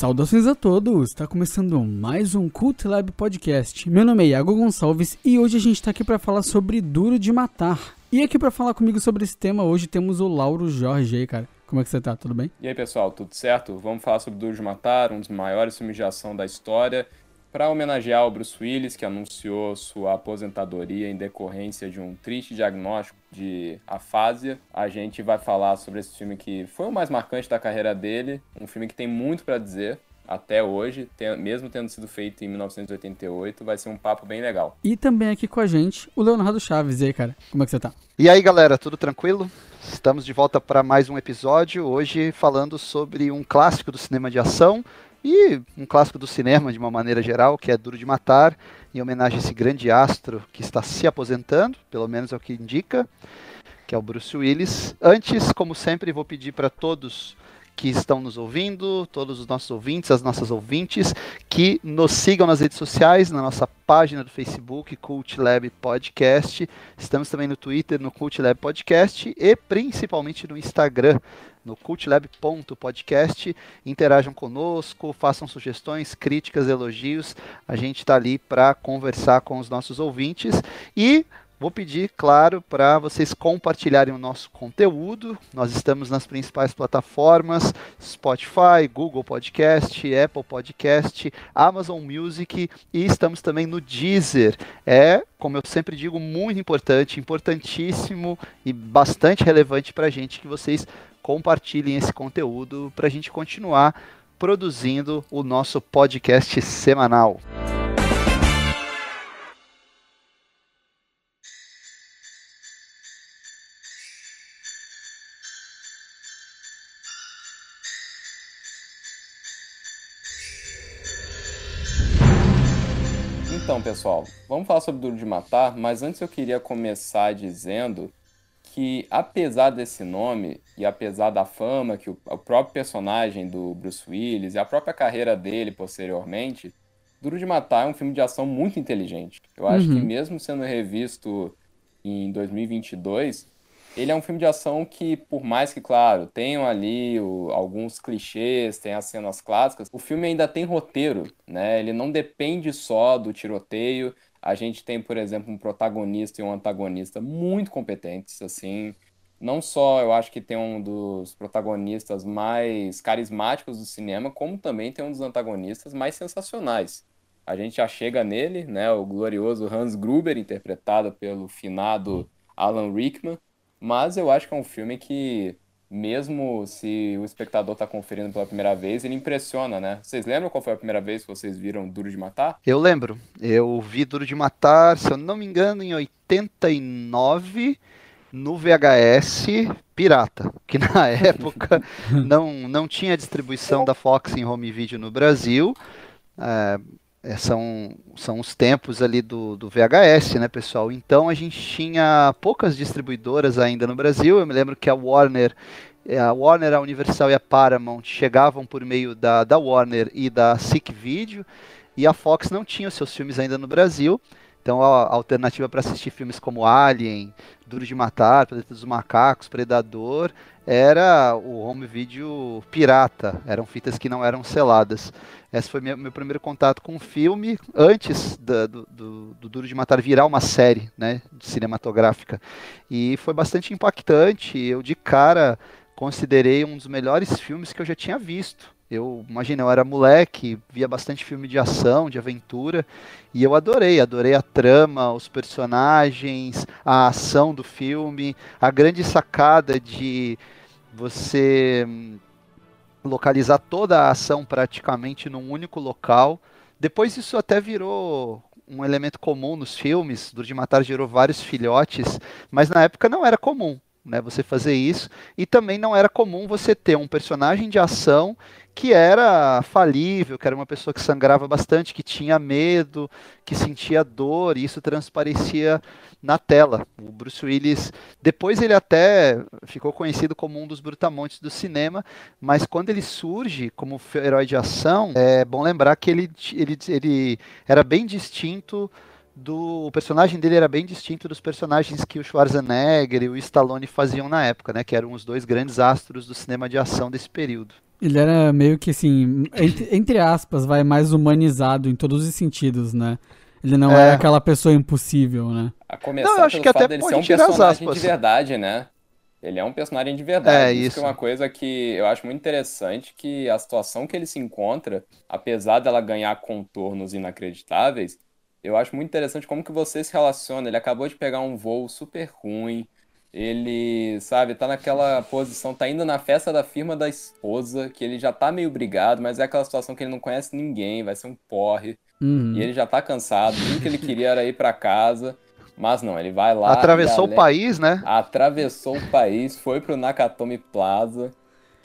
Saudações a todos! Está começando mais um Cult Lab Podcast. Meu nome é Iago Gonçalves e hoje a gente está aqui para falar sobre Duro de Matar. E aqui para falar comigo sobre esse tema hoje temos o Lauro Jorge aí, cara. Como é que você tá? Tudo bem? E aí, pessoal, tudo certo? Vamos falar sobre Duro de Matar, um dos maiores filmes de ação da história, para homenagear o Bruce Willis, que anunciou sua aposentadoria em decorrência de um triste diagnóstico de afásia. A gente vai falar sobre esse filme que foi o mais marcante da carreira dele, um filme que tem muito para dizer, até hoje, mesmo tendo sido feito em 1988, vai ser um papo bem legal. E também aqui com a gente, o Leonardo Chaves. E aí, cara, como é que você tá? E aí, galera, tudo tranquilo? Estamos de volta para mais um episódio, hoje falando sobre um clássico do cinema de ação e um clássico do cinema de uma maneira geral, que é Duro de Matar, em homenagem a esse grande astro que está se aposentando, pelo menos é o que indica, que é o Bruce Willis. Antes, como sempre, vou pedir para todos que estão nos ouvindo, todos os nossos ouvintes, as nossas ouvintes, que nos sigam nas redes sociais, na nossa página do Facebook, Cult Lab Podcast. Estamos também no Twitter, no Cult Lab Podcast e principalmente no Instagram, no cultlab.podcast. Interajam conosco, façam sugestões, críticas, elogios. A gente está ali para conversar com os nossos ouvintes e Vou pedir, claro, para vocês compartilharem o nosso conteúdo. Nós estamos nas principais plataformas: Spotify, Google Podcast, Apple Podcast, Amazon Music e estamos também no Deezer. É, como eu sempre digo, muito importante, importantíssimo e bastante relevante para a gente que vocês compartilhem esse conteúdo para a gente continuar produzindo o nosso podcast semanal. Então, pessoal, vamos falar sobre Duro de Matar, mas antes eu queria começar dizendo que, apesar desse nome e apesar da fama que o, o próprio personagem do Bruce Willis e a própria carreira dele posteriormente, Duro de Matar é um filme de ação muito inteligente. Eu acho uhum. que, mesmo sendo revisto em 2022, ele é um filme de ação que, por mais que, claro, tenham ali o, alguns clichês, tem as cenas clássicas, o filme ainda tem roteiro, né? Ele não depende só do tiroteio. A gente tem, por exemplo, um protagonista e um antagonista muito competentes, assim. Não só eu acho que tem um dos protagonistas mais carismáticos do cinema, como também tem um dos antagonistas mais sensacionais. A gente já chega nele, né? O glorioso Hans Gruber, interpretado pelo finado Alan Rickman mas eu acho que é um filme que, mesmo se o espectador está conferindo pela primeira vez, ele impressiona, né? Vocês lembram qual foi a primeira vez que vocês viram Duro de Matar? Eu lembro. Eu vi Duro de Matar, se eu não me engano, em 89 no VHS pirata, que na época não, não tinha distribuição da Fox em home video no Brasil. É, é, são, são os tempos ali do, do VHS, né, pessoal? Então a gente tinha poucas distribuidoras ainda no Brasil. Eu me lembro que a Warner, é, a Warner, a Universal e a Paramount chegavam por meio da, da Warner e da SIC Video, e a Fox não tinha os seus filmes ainda no Brasil. Então a, alternativa para assistir filmes como Alien, Duro de Matar, Planeta dos Macacos, Predador, era o home video pirata. Eram fitas que não eram seladas. Esse foi meu, meu primeiro contato com o filme, antes do, do, do, Duro de Matar virar uma série né, cinematográfica. E foi bastante impactante. Eu, de cara, considerei um dos melhores filmes que eu já tinha visto. Eu, imagina, eu era moleque, via bastante filme de ação, de aventura, e eu adorei, adorei a trama, os personagens, a ação do filme, a grande sacada de você hum, localizar toda a ação praticamente num único local. Depois isso até virou um elemento comum nos filmes. Duro de Matar gerou vários filhotes, mas na época não era comum. Né, você fazer isso e também não era comum você ter um personagem de ação que era falível, que era uma pessoa que sangrava bastante, que tinha medo, que sentia dor, e isso transparecia na tela. O Bruce Willis, depois ele até ficou conhecido como um dos brutamontes do cinema, mas quando ele surge como herói de ação, é bom lembrar que ele, ele, ele era bem distinto do o personagem dele era bem distinto dos personagens que o Schwarzenegger e o Stallone faziam na época, né? Que eram os dois grandes astros do cinema de ação desse período. Ele era meio que assim, entre, entre aspas, vai mais humanizado em todos os sentidos, né? Ele não é, é aquela pessoa impossível, né? A começar não, eu acho que até dele ser um personagem de verdade, né? Ele é um personagem de verdade. É, isso. isso é uma coisa que eu acho muito interessante, que a situação que ele se encontra, apesar dela ganhar contornos inacreditáveis, eu acho muito interessante como que você se relaciona. Ele acabou de pegar um voo super ruim, ele, sabe, tá naquela posição, tá indo na festa da firma da esposa, que ele já tá meio brigado, mas é aquela situação que ele não conhece ninguém, vai ser um porre, uhum. e ele já tá cansado, tudo que ele queria era ir para casa. Mas não, ele vai lá. Atravessou galera, o país, né? Atravessou o país, foi pro Nakatomi Plaza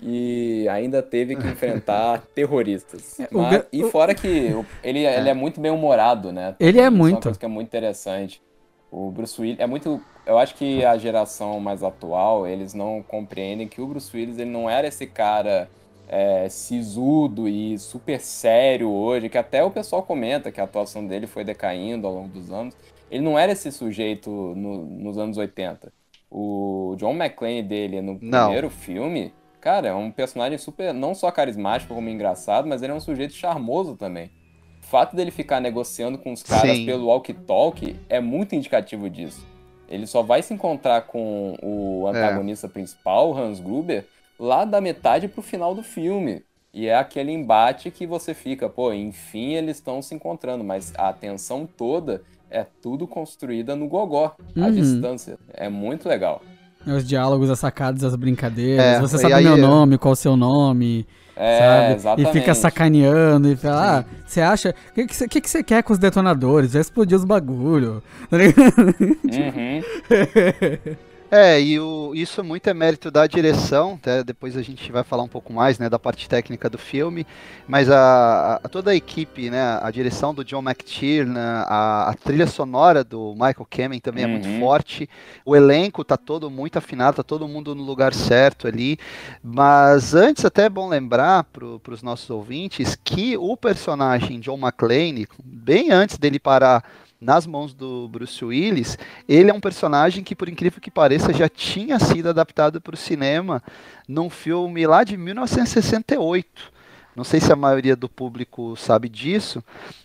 e ainda teve que enfrentar terroristas. É, Mas, o... E fora que ele, é. ele é muito bem humorado, né? Ele é muito. É uma coisa que é muito interessante. O Bruce Willis é muito. Eu acho que a geração mais atual, eles não compreendem que o Bruce Willis ele não era esse cara é, sisudo e super sério hoje, que até o pessoal comenta que a atuação dele foi decaindo ao longo dos anos. Ele não era esse sujeito no, nos anos 80. O John McClane dele no não. primeiro filme, cara, é um personagem super, não só carismático como engraçado, mas ele é um sujeito charmoso também. O fato dele ficar negociando com os caras Sim. pelo walkie-talkie é muito indicativo disso. Ele só vai se encontrar com o antagonista é. principal, Hans Gruber, lá da metade pro final do filme. E é aquele embate que você fica, pô, enfim eles estão se encontrando, mas a atenção toda é tudo construída no gogó, uhum. à distância. É muito legal. Os diálogos, as sacadas, as brincadeiras. É, você sabe aí, meu nome, qual o seu nome. É, sabe? Exatamente. E fica sacaneando e fala, ah, você acha. O que, que, que, que você quer com os detonadores? Já explodiu os bagulho. Tá uhum. É, e o, isso muito é mérito da direção, até depois a gente vai falar um pouco mais né, da parte técnica do filme, mas a, a toda a equipe, né, a direção do John McTiernan, a, a trilha sonora do Michael Kamen também uhum. é muito uhum. forte, o elenco tá todo muito afinado, tá todo mundo no lugar certo ali, mas antes até é bom lembrar para os nossos ouvintes que o personagem John McClane, bem antes dele parar nas mãos do Bruce Willis, ele é um personagem que, por incrível que pareça, já tinha sido adaptado para o cinema num filme lá de 1968. Não sei se a maioria do público sabe disso.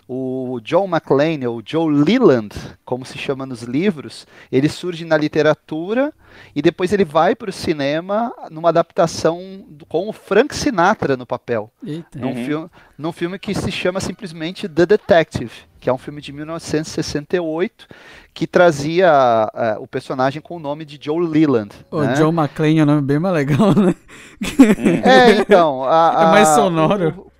O John McClane, ou Joe Leland, como se chama nos livros, ele surge na literatura e depois ele vai para o cinema numa adaptação com o Frank Sinatra no papel. Eita. Num, uhum. filme, num filme que se chama simplesmente The Detective que é um filme de 1968 que trazia uh, o personagem com o nome de Joe Leland. O né? Joe McClane é um nome bem mais legal, né? É, então. A, a, é mais sonoro. O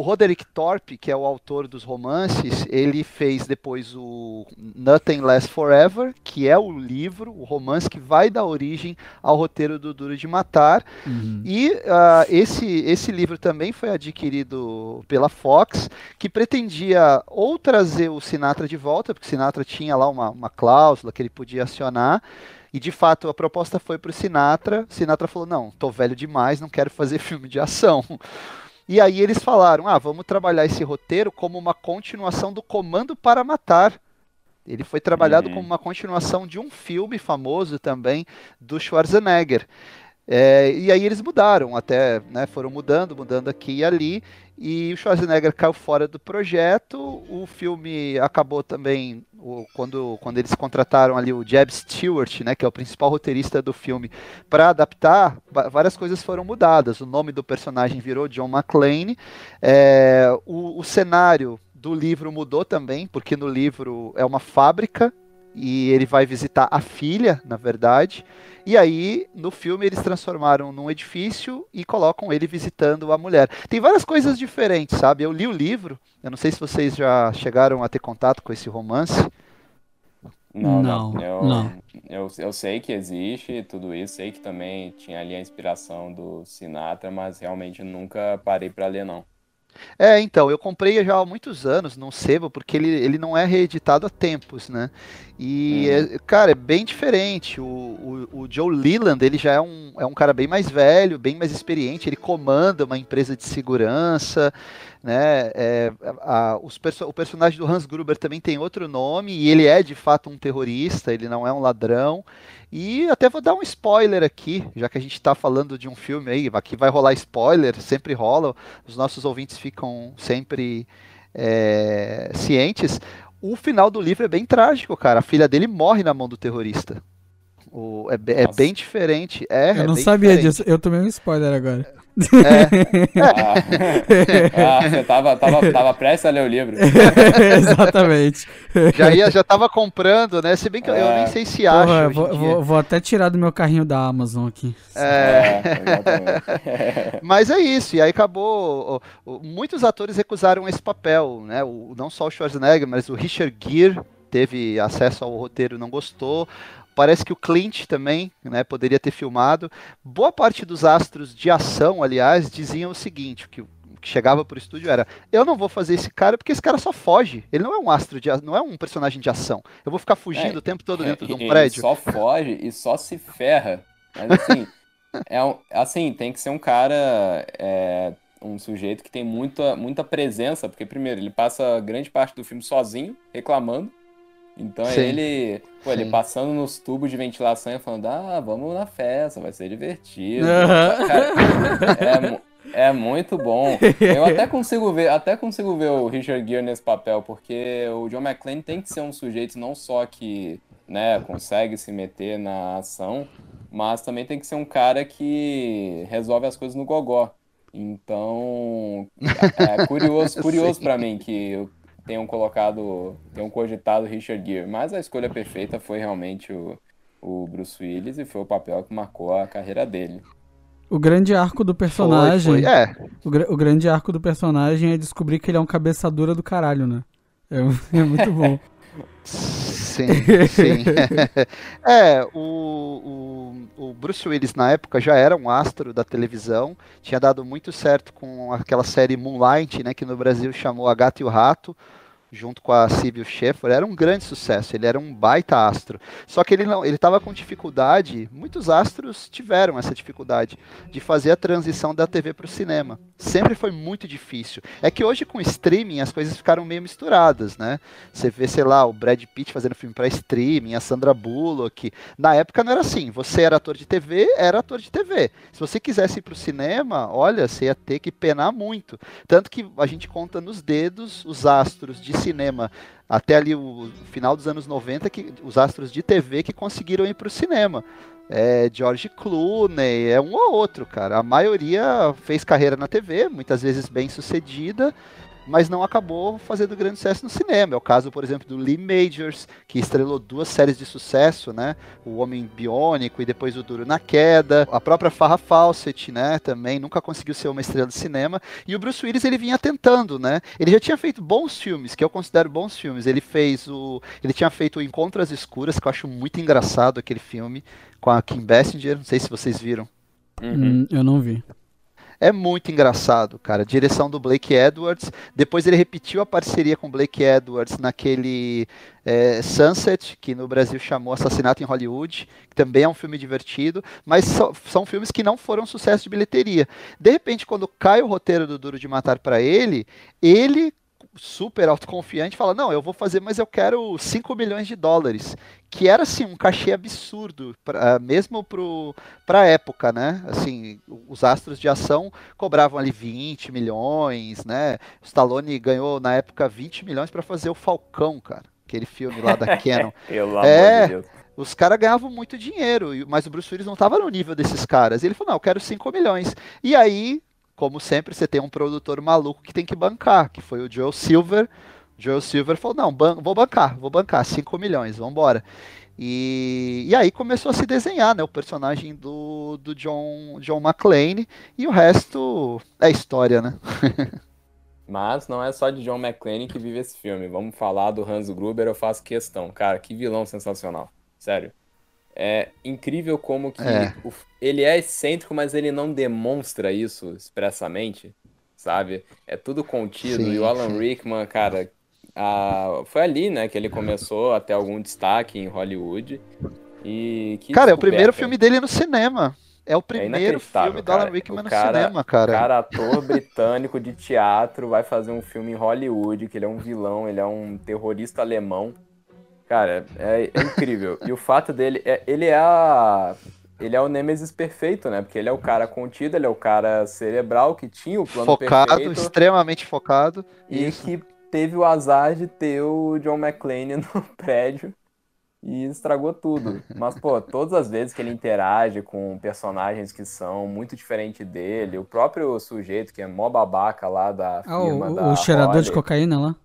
Roderick Thorpe, que é o autor dos romances, ele fez depois o Nothing Less Forever, que é o livro, o romance que vai dar origem ao roteiro do Duro de Matar. Uhum. E uh, esse, esse livro também foi adquirido pela Fox, que pretendia ou trazer o Sinatra de volta, porque o Sinatra tinha lá uma, uma cláusula que ele podia acionar. E de fato a proposta foi para o Sinatra. Sinatra falou: não, tô velho demais, não quero fazer filme de ação. E aí eles falaram: ah, vamos trabalhar esse roteiro como uma continuação do Comando para Matar. Ele foi trabalhado uhum. como uma continuação de um filme famoso também do Schwarzenegger. É, e aí eles mudaram, até né, foram mudando, mudando aqui e ali, e o Schwarzenegger caiu fora do projeto. O filme acabou também o, quando, quando eles contrataram ali o Jeb Stewart, né, que é o principal roteirista do filme, para adaptar. Várias coisas foram mudadas. O nome do personagem virou John McClane. É, o, o cenário do livro mudou também, porque no livro é uma fábrica e ele vai visitar a filha, na verdade. E aí, no filme, eles transformaram num edifício e colocam ele visitando a mulher. Tem várias coisas diferentes, sabe? Eu li o livro, eu não sei se vocês já chegaram a ter contato com esse romance. Não, não. não. Eu, não. Eu, eu sei que existe tudo isso, sei que também tinha ali a inspiração do Sinatra, mas realmente nunca parei para ler, não. É, então, eu comprei já há muitos anos num sebo, porque ele, ele não é reeditado há tempos, né? E, uhum. é, cara, é bem diferente. O, o, o, Joe Leland, ele já é um, é um cara bem mais velho, bem mais experiente, ele comanda uma empresa de segurança, né? É, a, os perso o personagem do Hans Gruber também tem outro nome, e ele é de fato um terrorista, ele não é um ladrão. E até vou dar um spoiler aqui, já que a gente está falando de um filme aí, aqui vai rolar spoiler, sempre rola, os nossos ouvintes ficam sempre é, cientes. O final do livro é bem trágico, cara. A filha dele morre na mão do terrorista. O, é, é bem diferente. É, eu é não sabia diferente. disso. Eu tomei um spoiler agora. É. Ah, ah, você tava, tava, tava prestes a ler o livro. Exatamente. Já, ia, já tava comprando, né? Se bem que é. eu nem sei se acha. Vou, vou, vou, até tirar do meu carrinho da Amazon aqui. É. é Mas é isso, e aí acabou. Muitos atores recusaram esse papel, né? O, não só o Schwarzenegger, mas o Richard Gere teve acesso ao roteiro não gostou. Parece que o Clint também né, poderia ter filmado. Boa parte dos astros de ação, aliás, diziam o seguinte: que que chegava pro estúdio era: eu não vou fazer esse cara porque esse cara só foge. Ele não é um astro de não é um personagem de ação. Eu vou ficar fugindo é, o tempo todo dentro é, de um prédio. só foge e só se ferra. Mas assim, é um, assim tem que ser um cara, é, um sujeito que tem muita, muita presença, porque primeiro ele passa grande parte do filme sozinho, reclamando. Então Sim. ele, pô, ele passando nos tubos de ventilação e falando, ah, vamos na festa, vai ser divertido. Uhum. Cara, é, é, muito bom. Eu até consigo ver, até consigo ver o Richard Gere nesse papel, porque o John McClane tem que ser um sujeito não só que, né, consegue se meter na ação, mas também tem que ser um cara que resolve as coisas no gogó. Então, é curioso, curioso para mim que tenham colocado, tenham cogitado Richard Gere, mas a escolha perfeita foi realmente o, o Bruce Willis e foi o papel que marcou a carreira dele. O grande arco do personagem. Foi, foi. É. O, o, grande arco do personagem é descobrir que ele é um cabeça dura do caralho, né? É, é muito bom. sim, sim. é, o, o, o, Bruce Willis na época já era um astro da televisão, tinha dado muito certo com aquela série Moonlight, né, que no Brasil chamou A Gata e o Rato junto com a Sibyl Schaeffer, era um grande sucesso, ele era um baita astro. Só que ele não, ele estava com dificuldade, muitos astros tiveram essa dificuldade de fazer a transição da TV para o cinema. Sempre foi muito difícil. É que hoje com streaming as coisas ficaram meio misturadas, né? Você vê, sei lá, o Brad Pitt fazendo filme para streaming, a Sandra Bullock. Na época não era assim, você era ator de TV, era ator de TV. Se você quisesse ir para o cinema, olha, você ia ter que penar muito. Tanto que a gente conta nos dedos os astros de cinema até ali o final dos anos 90 que os astros de TV que conseguiram ir para o cinema. É George Clooney, é um ou outro, cara. A maioria fez carreira na TV, muitas vezes bem sucedida, mas não acabou fazendo grande sucesso no cinema. É o caso, por exemplo, do Lee Majors, que estrelou duas séries de sucesso, né? O Homem Biônico e depois o Duro na Queda. A própria Farrah Fawcett, né? Também nunca conseguiu ser uma estrela de cinema. E o Bruce Willis, ele vinha tentando, né? Ele já tinha feito bons filmes, que eu considero bons filmes. Ele fez o... Ele tinha feito o Encontro às Escuras, que eu acho muito engraçado aquele filme, com a Kim Basinger. Não sei se vocês viram. Uhum. Hum, eu não vi. É muito engraçado, cara. Direção do Blake Edwards. Depois ele repetiu a parceria com Blake Edwards naquele é, Sunset, que no Brasil chamou Assassinato em Hollywood, que também é um filme divertido, mas so, são filmes que não foram sucesso de bilheteria. De repente, quando cai o roteiro do Duro de Matar para ele, ele super autoconfiante, fala: Não, eu vou fazer, mas eu quero 5 milhões de dólares. Que era assim um cachê absurdo, pra, mesmo para a época, né? Assim, os astros de ação cobravam ali 20 milhões, né? O Stallone ganhou na época 20 milhões para fazer o Falcão, cara. Aquele filme lá da Canon. Pelo é, amor de Deus. Os caras ganhavam muito dinheiro, mas o Bruce Willis não estava no nível desses caras. Ele falou: não, eu quero 5 milhões. E aí como sempre, você tem um produtor maluco que tem que bancar, que foi o Joe Silver. Joe Silver falou: não, ban vou bancar, vou bancar, 5 milhões, vamos embora. E, e aí começou a se desenhar né, o personagem do, do John, John McClane, e o resto é história, né? Mas não é só de John McClane que vive esse filme. Vamos falar do Hans Gruber, eu faço questão. Cara, que vilão sensacional. Sério. É incrível como que é. O, ele é excêntrico, mas ele não demonstra isso expressamente, sabe? É tudo contido. Sim, e o Alan sim. Rickman, cara, a... foi ali, né, que ele começou a ter algum destaque em Hollywood. E Cara, é o primeiro filme dele no cinema. É o É primeiro inacreditável, filme do Alan. Rickman no cara- cinema, cara. O cara, ator britânico de teatro, vai fazer um filme em Hollywood, que ele é um vilão, ele é um terrorista alemão. Cara, é, é incrível. E o fato dele, é, ele é a... Ele é o Nemesis perfeito, né? Porque ele é o cara contido, ele é o cara cerebral que tinha o plano Focado, perfeito extremamente focado. e Isso. que teve o azar de ter o John McClane no prédio e estragou tudo. Mas, pô, todas as vezes que ele interage com personagens que são muito diferentes dele, o próprio sujeito que é mó babaca lá da Ah, firma o, da o cheirador de Holly. cocaína lá.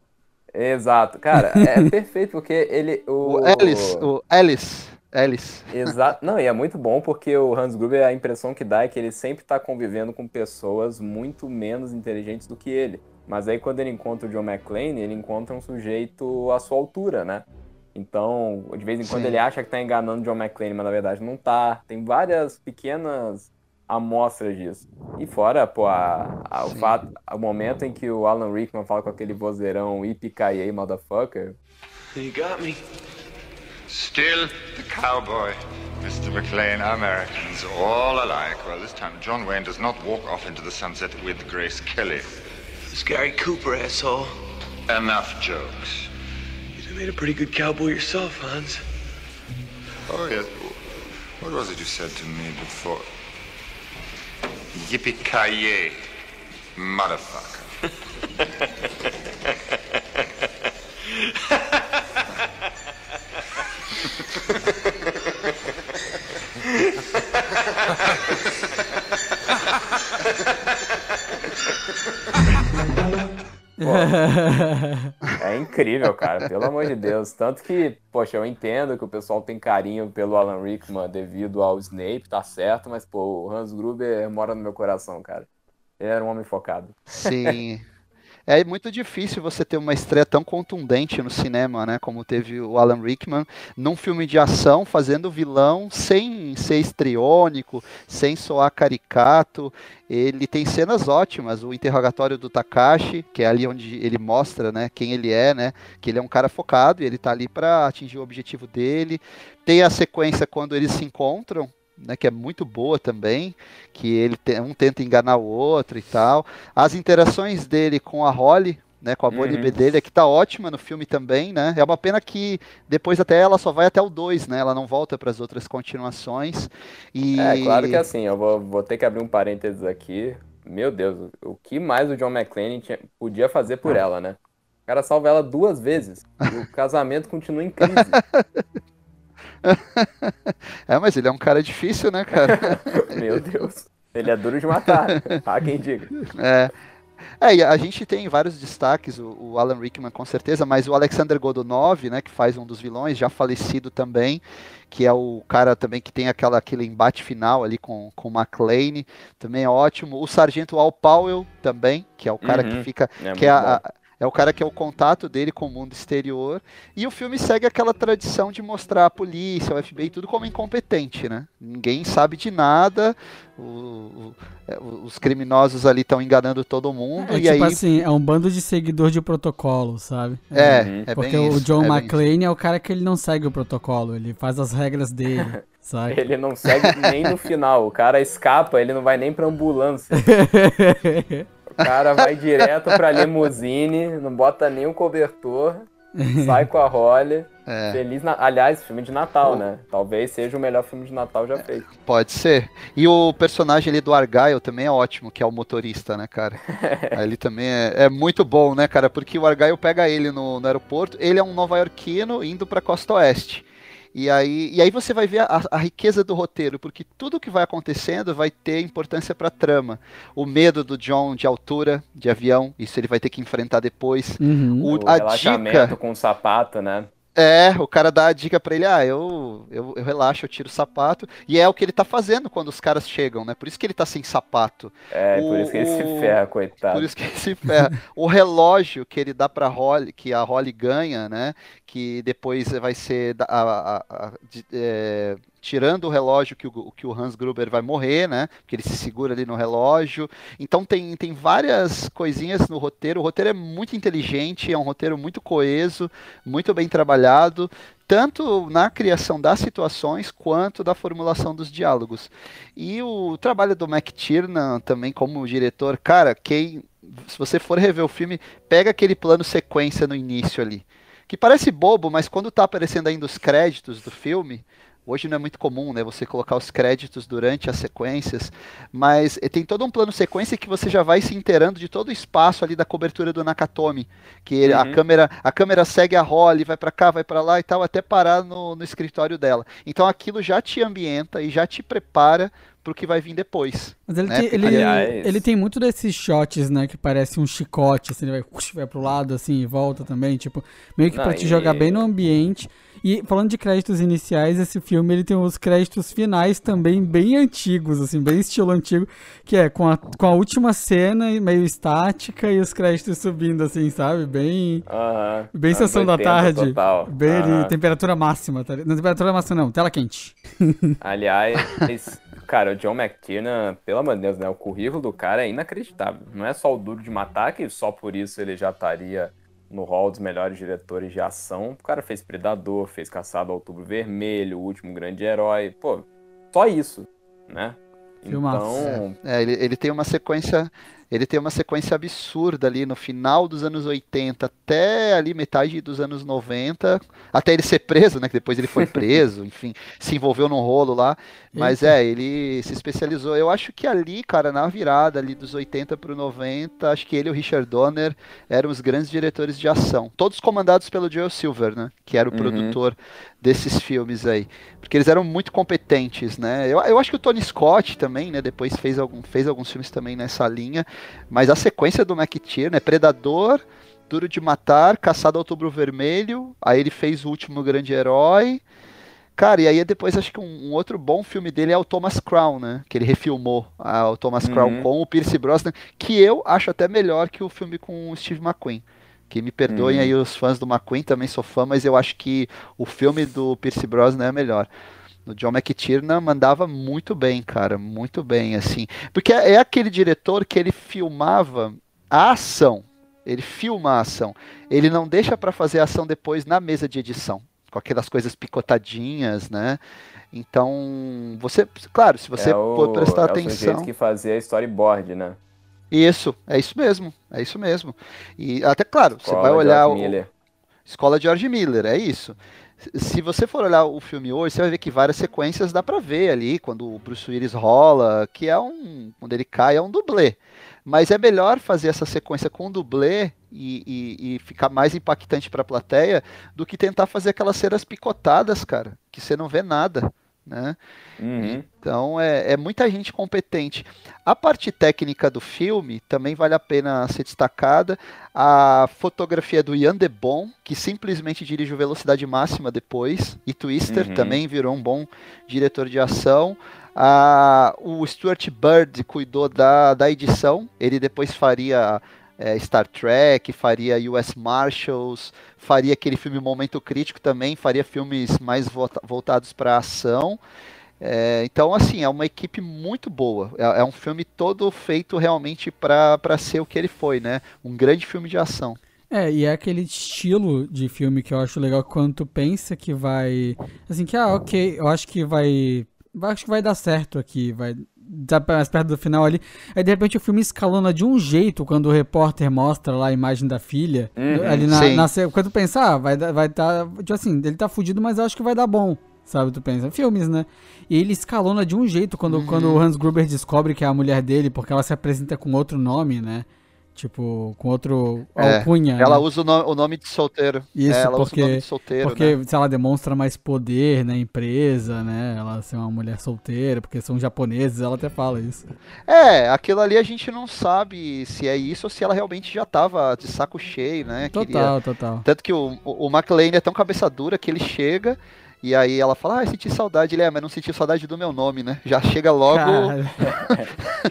Exato. Cara, é perfeito porque ele... O Alice, o Alice, Alice. Exato. Não, e é muito bom porque o Hans Gruber, a impressão que dá é que ele sempre tá convivendo com pessoas muito menos inteligentes do que ele. Mas aí quando ele encontra o John McClane, ele encontra um sujeito à sua altura, né? Então, de vez em quando Sim. ele acha que tá enganando o John McClane, mas na verdade não tá. Tem várias pequenas amostras disso. E fora, pô, a, a- o fato, o momento em que o Alan Rickman fala com aquele vozeirão Yippee motherfucker, You got me. Still the cowboy. Mr. McLean, Americans, all alike. Well, this time John Wayne does not walk off into the sunset with Grace Kelly. It's Gary Cooper, asshole. Enough jokes. You made a pretty good cowboy yourself, Hans. Oh, yes. What was it you said to me before? Yippee-ki-yay, motherfucker. É incrível, cara, pelo amor de Deus. Tanto que, poxa, eu entendo que o pessoal tem carinho pelo Alan Rickman devido ao Snape, tá certo, mas, pô, o Hans Gruber mora no meu coração, cara. Ele era um homem focado. Sim. É muito difícil você ter uma estreia tão contundente no cinema, né? Como teve o Alan Rickman, num filme de ação, fazendo vilão sem ser estriônico, sem soar caricato. Ele tem cenas ótimas, o interrogatório do Takashi, que é ali onde ele mostra, né, quem ele é, né? Que ele é um cara focado e ele tá ali para atingir o objetivo dele. Tem a sequência quando eles se encontram, né, que é muito boa também, que ele te- um tenta enganar o outro e tal. As interações dele com a Holly, né, com a Bonnie Uhum. Bedelia, que tá ótima no filme também, né? É uma pena que depois até ela só vai até o 2, né? Ela não volta para as outras continuações. E É, claro que assim, eu vou, vou ter que abrir um parênteses aqui. Meu Deus, o que mais o John McClane tinha- podia fazer por ela, né? O cara salva ela duas vezes. E o casamento continua em crise. É, mas ele é um cara difícil, né, cara? Meu Deus. Ele é duro de matar. Há quem diga. É. É, e a gente tem vários destaques, o, o Alan Rickman com certeza, mas o Alexander Godunov, né, que faz um dos vilões, já falecido também, que é o cara também que tem aquela, aquele embate final ali com, com o McLean, também é ótimo. O Sargento Al Powell também, que é o cara que Uhum. fica É que é, a- é o cara que é o contato dele com o mundo exterior. E o filme segue aquela tradição de mostrar a polícia, o FBI, tudo como incompetente, né? Ninguém sabe de nada, o- o- é, os criminosos ali estão enganando todo mundo. É e tipo aí. assim, é um bando de seguidor de protocolo, sabe? é, Uhum. é Porque bem o isso, John é McClane é o cara que ele não segue o protocolo, ele faz as regras dele, sabe? Ele não segue nem no final. O cara escapa, ele não vai nem pra ambulância. O cara vai direto pra limusine, não bota nem o cobertor, sai com a Holly. É. Feliz na... Aliás, filme de Natal, né? Talvez seja o melhor filme de Natal já feito. Pode ser. E o personagem ali do Argyle também é ótimo, que é o motorista, né, cara? ele também é, é muito bom, né, cara? Porque o Argyle pega ele no, no aeroporto, ele é um nova-iorquino indo pra costa oeste. E aí, e aí você vai ver a, a riqueza do roteiro, porque tudo que vai acontecendo vai ter importância pra trama. O medo do John de altura, de avião, isso ele vai ter que enfrentar depois. Uhum. O- O a relaxamento dica com o sapato, né? É, o cara dá a dica pra ele, ah, eu, eu, eu relaxo, eu tiro o sapato. E é o que ele tá fazendo quando os caras chegam, né? Por isso que ele tá sem sapato. É, O- por isso que ele se o- ferra, coitado. Por isso que ele se ferra. o relógio que ele dá pra Holly, que a Holly ganha, né? Que depois vai ser a- a- a- de- é, tirando o relógio que o, que o Hans Gruber vai morrer, né? Porque ele se segura ali no relógio. Então tem, tem várias coisinhas no roteiro. O roteiro é muito inteligente, é um roteiro muito coeso, muito bem trabalhado tanto na criação das situações quanto da formulação dos diálogos. E o trabalho do McTiernan também como diretor, cara, quem se você for rever o filme, pega aquele plano sequência no início ali, que parece bobo, mas quando tá aparecendo ainda os créditos do filme, Hoje não é muito comum, né, você colocar os créditos durante as sequências, mas tem todo um plano sequência que você já vai se inteirando de todo o espaço ali da cobertura do Nakatomi, que uhum. a câmera a câmera segue a Holly, vai para cá, vai para lá e tal, até parar no, no escritório dela. Então aquilo já te ambienta e já te prepara pro que vai vir depois. Mas ele, né? tem, ele, Aliás... ele tem muito desses shots, né, que parece um chicote, assim, ele vai, vai pro lado, assim, e volta também, tipo, meio que para te jogar bem no ambiente. E falando de créditos iniciais, esse filme ele tem os créditos finais também bem antigos, assim, bem estilo antigo, que é com a, com a última cena meio estática e os créditos subindo, assim, sabe? Bem. Uh -huh. Bem sessão da tarde. Total. Bem uh -huh. temperatura máxima, tá? Não, temperatura máxima não, tela quente. Aliás, cara, o John McTiernan, pelo amor de Deus, né? O currículo do cara é inacreditável. Não é só o duro de matar, que só por isso ele já estaria no hall dos melhores diretores de ação. O cara fez Predador, fez Caçado ao Outubro Vermelho, O Último Grande Herói. Pô, só isso, né? Então... É, é, ele, ele tem uma sequência ele tem uma sequência absurda ali no final dos anos 80 até ali metade dos anos 90, até ele ser preso, né? Que depois ele foi preso, enfim, se envolveu num rolo lá. Mas Eita. é, ele se especializou. Eu acho que ali, cara, na virada ali dos 80 para o 90, acho que ele e o Richard Donner eram os grandes diretores de ação. Todos comandados pelo Joel Silver, né? Que era o uhum. produtor desses filmes aí. Porque eles eram muito competentes, né? Eu, eu acho que o Tony Scott também, né? Depois fez, algum, fez alguns filmes também nessa linha. Mas a sequência do McTiernan né? Predador, Duro de Matar, Caçado Outubro Vermelho. Aí ele fez O Último Grande Herói. Cara, e aí depois acho que um, um, outro bom filme dele é o Thomas Crown, né? Que ele refilmou o Thomas uhum. Crown com o Pierce Brosnan, que eu acho até melhor que o filme com o Steve McQueen. Que me perdoem uhum. aí os fãs do McQueen, também sou fã, mas eu acho que o filme do Pierce Brosnan é melhor. O John McTiernan mandava muito bem, cara, muito bem, assim. Porque é, é aquele diretor que ele filmava a ação, ele filma a ação. Ele não deixa para fazer a ação depois na mesa de edição, com aquelas coisas picotadinhas, né? Então, você, claro, se você é o, prestar é atenção. O que fazia storyboard, né? Isso, é isso mesmo, é isso mesmo. E até claro, Escola você vai olhar o Escola George Miller, é isso. Se você for olhar o filme hoje, você vai ver que várias sequências dá pra ver ali, quando o Bruce Willis rola, que é um. Quando ele cai, é um dublê. Mas é melhor fazer essa sequência com dublê e, e, e ficar mais impactante pra plateia do que tentar fazer aquelas cenas picotadas, cara, que você não vê nada né? Uhum. Então é, é, muita gente competente. A parte técnica do filme também vale a pena ser destacada. A fotografia do Ian Debon, que simplesmente dirige o Velocidade Máxima depois, e Twister uhum. também virou um bom diretor de ação. Ah, o Stuart Bird cuidou da, da edição, ele depois faria é, Star Trek, faria US Marshals, faria aquele filme Momento Crítico também, faria filmes mais voltados para ação. É, então, assim, é uma equipe muito boa. É, é um filme todo feito realmente para ser o que ele foi, né? Um grande filme de ação. É, e é aquele estilo de filme que eu acho legal quando tu pensa que vai. Assim, que, ah, ok, eu acho que vai. Acho que vai dar certo aqui, vai mais perto do final ali. Aí de repente o filme escalona de um jeito quando o repórter mostra lá a imagem da filha. Uhum, ali na, na, Quando tu pensa, ah, vai vai tá. Tipo assim, ele tá fudido, mas eu acho que vai dar bom. Sabe, tu pensa, filmes, né? E ele escalona de um jeito quando, uhum. quando o Hans Gruber descobre que é a mulher dele, porque ela se apresenta com outro nome, né? Tipo, com outro é, alcunha. Ela né? usa o nome, o nome, de solteiro. Isso, é, ela porque, usa o nome de solteiro. Porque né? se ela demonstra mais poder na empresa, né? Ela ser uma mulher solteira, porque são japoneses, ela até fala isso. É, aquilo ali a gente não sabe se é isso ou se ela realmente já tava de saco cheio, né? Total, Queria... total. Tanto que o, o, McLean é tão cabeça dura que ele chega. E aí ela fala, ah, senti saudade. Ele é, mas não senti saudade do meu nome, né? Já chega logo.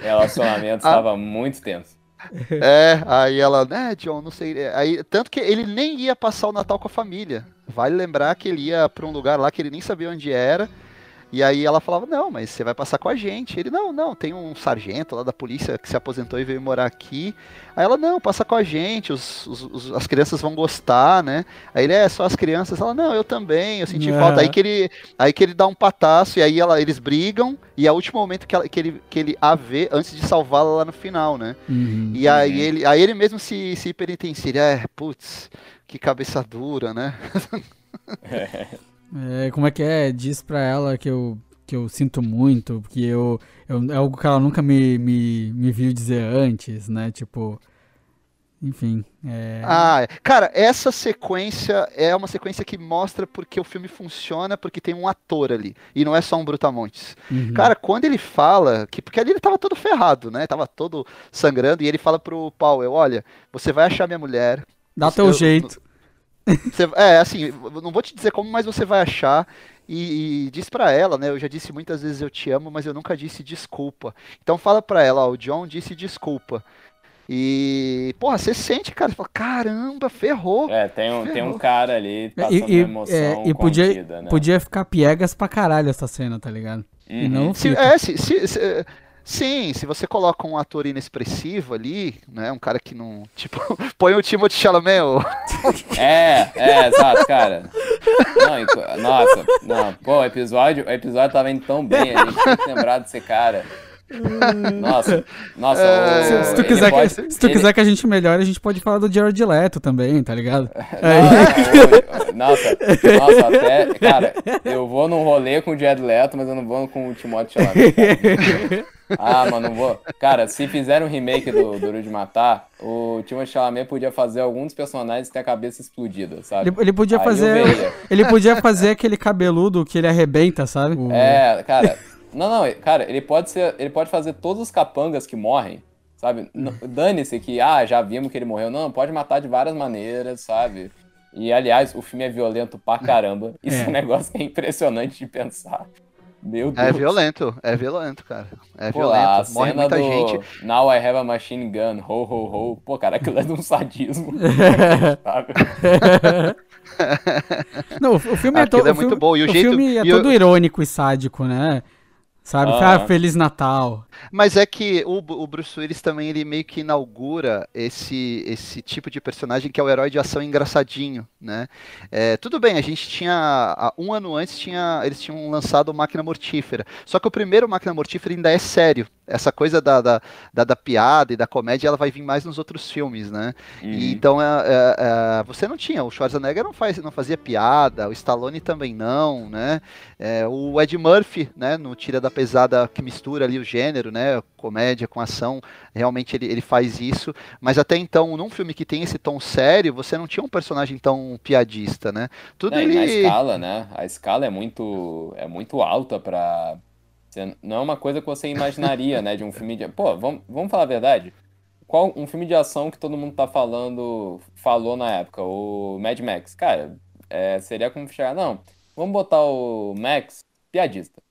relacionamento estava muito tenso. É, aí ela, né, John, não sei. É, aí, tanto que ele nem ia passar o Natal com a família. Vale lembrar que ele ia para um lugar lá que ele nem sabia onde era. E aí ela falava, não, mas você vai passar com a gente. Ele, não, não, tem um sargento lá da polícia que se aposentou e veio morar aqui. Aí ela, não, passa com a gente, os, os, os, as crianças vão gostar, né? Aí ele, é, só as crianças. Ela, não, eu também, eu senti falta. Aí que, ele, aí que ele dá um pataço, e aí ela, eles brigam, e é o último momento que, ela, que, ele, que ele a vê antes de salvá-la lá no final, né? Uhum. E aí ele, aí ele mesmo se, se penitencia, é, putz, que cabeça dura, né? É, como é que é? Diz pra ela que eu, que eu sinto muito, porque eu, eu, é algo que ela nunca me, me, me viu dizer antes, né? Tipo. Enfim. É... Ah, cara, essa sequência é uma sequência que mostra porque o filme funciona, porque tem um ator ali. E não é só um Brutamontes. Uhum. Cara, quando ele fala. que Porque ali ele tava todo ferrado, né? Tava todo sangrando. E ele fala pro Powell: olha, você vai achar minha mulher. Dá teu eu, jeito. Você, é, assim, eu não vou te dizer como, mas você vai achar. E, e diz para ela, né? Eu já disse muitas vezes eu te amo, mas eu nunca disse desculpa. Então fala para ela, ó, o John disse desculpa. E, porra, você sente, cara, você fala, caramba, ferrou. É, tem um, ferrou. tem um cara ali passando E, e, emoção é, e contida, podia, né? podia ficar piegas pra caralho essa cena, tá ligado? E Uhum. não Se- fica. é, se, se- se- sim, se você coloca um ator inexpressivo ali, né? Um cara que não. Tipo, põe o Timothée Chalamet, ô. É, é, exato, cara. Não, nossa, não, pô, o episódio, o episódio tava indo tão bem, a gente tem que lembrar desse cara. Nossa, nossa, É, o- Se, tu, quiser pode- que, se tu ele- quiser que a gente melhore, a gente pode falar do Jared Leto também, tá ligado? Não, não, nossa, nossa, até, cara, eu vou num rolê com o Jared Leto, mas eu não vou com o Timothée Chalamet. Ah, mano, não vou. Cara, se fizer um remake do Duro de Matar, o Timothée Chalamet podia fazer alguns personagens ter a cabeça explodida, sabe? Ele, ele podia Aí fazer. Ele podia fazer aquele cabeludo que ele arrebenta, sabe? É, cara. Não, não, cara, ele pode ser. Ele pode fazer todos os capangas que morrem, sabe? Dane-se que, ah, já vimos que ele morreu. Não, pode matar de várias maneiras, sabe? E, aliás, o filme é violento pra caramba. Isso é, É. um negócio que é impressionante de pensar. Meu Deus. É violento, é violento, cara. É Pô, a violento. Morre cena muita do gente. Now I have a machine gun, ho, ho, ho. Pô, cara, aquilo é de um sadismo. Não, o, o filme é, todo. é muito bom, e o jeito- filme é e o- todo irônico e sádico, né? Sabe? Ah. Ah, Feliz Natal. Mas é que o, o Bruce Willis também ele meio que inaugura esse, esse tipo de personagem que é o herói de ação engraçadinho, né? É, tudo bem, a gente tinha um ano antes tinha eles tinham lançado o Máquina Mortífera. Só que o primeiro Máquina Mortífera ainda é sério. Essa coisa da, da, da, da piada e da comédia ela vai vir mais nos outros filmes, né? E, Uhum. então é, é, é, você não tinha, o Schwarzenegger não, faz, não fazia piada, o Stallone também não, né? É, o Ed Murphy, né, no Tira da Pesada que mistura ali o gênero, né, comédia com ação, realmente ele, ele faz isso, mas até então, num filme que tem esse tom sério, você não tinha um personagem tão piadista, né? Tudo Não, e ele... na escala, né? A escala é muito, é muito alta pra. Você- Não é uma coisa que você imaginaria, né? De um filme de. Pô, vamos, vamos falar a verdade. Qual um filme de ação que todo mundo tá falando, falou na época? O Mad Max. Cara, é, seria como chegar. Não, vamos botar o Max piadista.